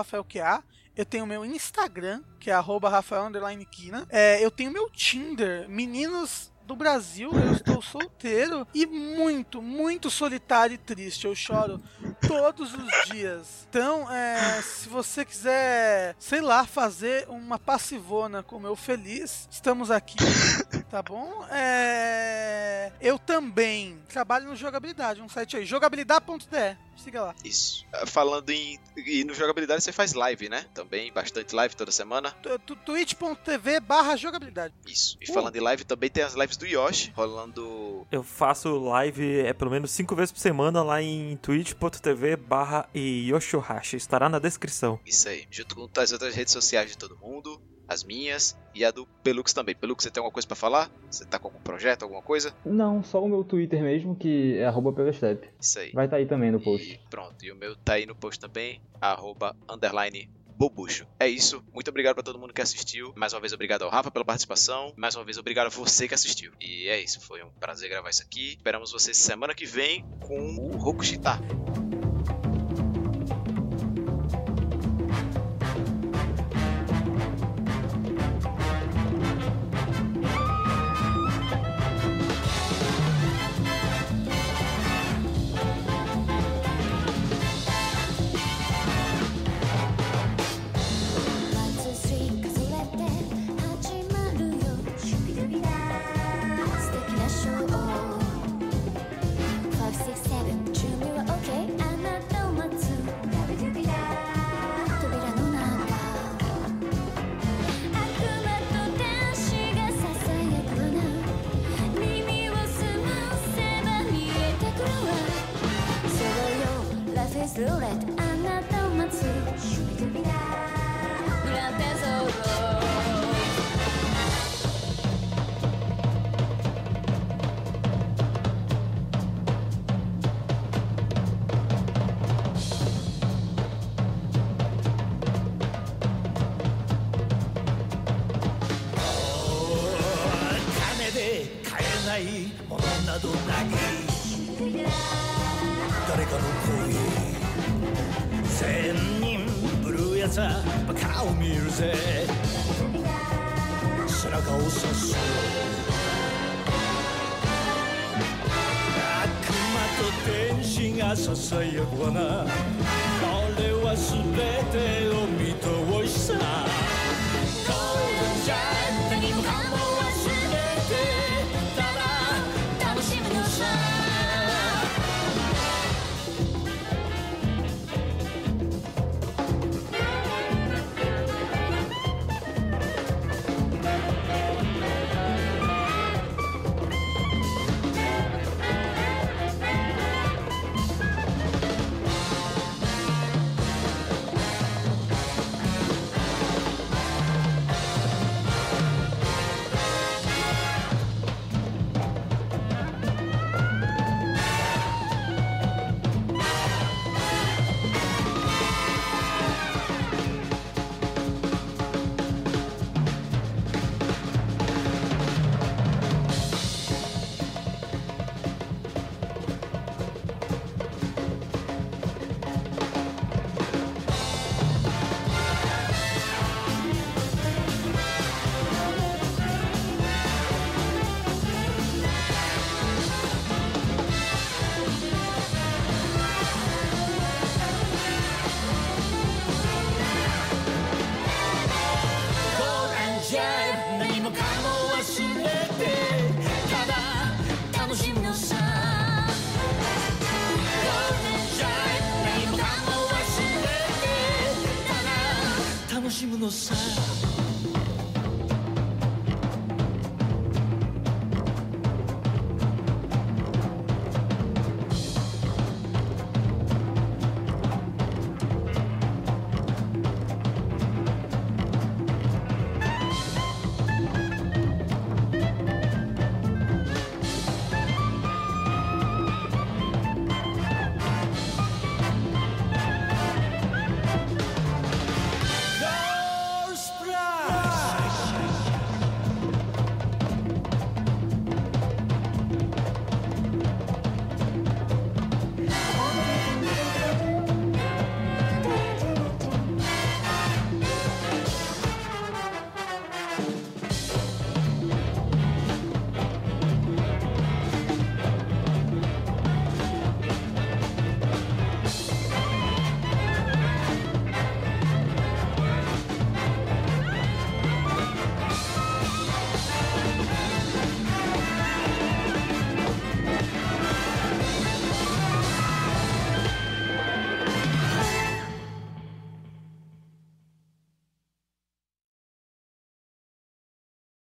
S4: Eu tenho meu Instagram, que é arroba Rafael Kina. É, eu tenho meu Tinder, meninos do Brasil, eu estou solteiro e muito, muito solitário e triste. Eu choro todos os dias. Então, é, se você quiser, sei lá, fazer uma passivona como eu feliz, estamos aqui, tá bom? É, eu também trabalho no Jogabilidade, um site aí, jogabilidade.de. Siga lá.
S1: Isso. Ah, Falando em. E no jogabilidade você faz live, né? Também, bastante live toda semana.
S4: Twitch.tv barra jogabilidade.
S1: Isso. E
S4: Uh.
S1: falando em live, também tem as lives do Yoshi rolando.
S2: Eu faço live é pelo menos cinco vezes por semana lá em twitch.tv barra Yoshihashi. Estará na descrição.
S1: Isso aí. Junto com as outras redes sociais de todo mundo. As minhas e a do Pelux também. Pelux, você tem alguma coisa pra falar? Você tá com algum projeto, alguma coisa?
S3: Não, só o meu Twitter mesmo, que é arroba pelastep.
S1: Isso aí.
S3: Vai estar aí também no post.
S1: E pronto. E o meu tá aí no post também. Arroba underline Bobucho. É isso. Muito obrigado pra todo mundo que assistiu. Mais uma vez, obrigado ao Rafa pela participação. Mais uma vez, obrigado a você que assistiu. E é isso. Foi um prazer gravar isso aqui. Esperamos vocês semana que vem com o Rokushita.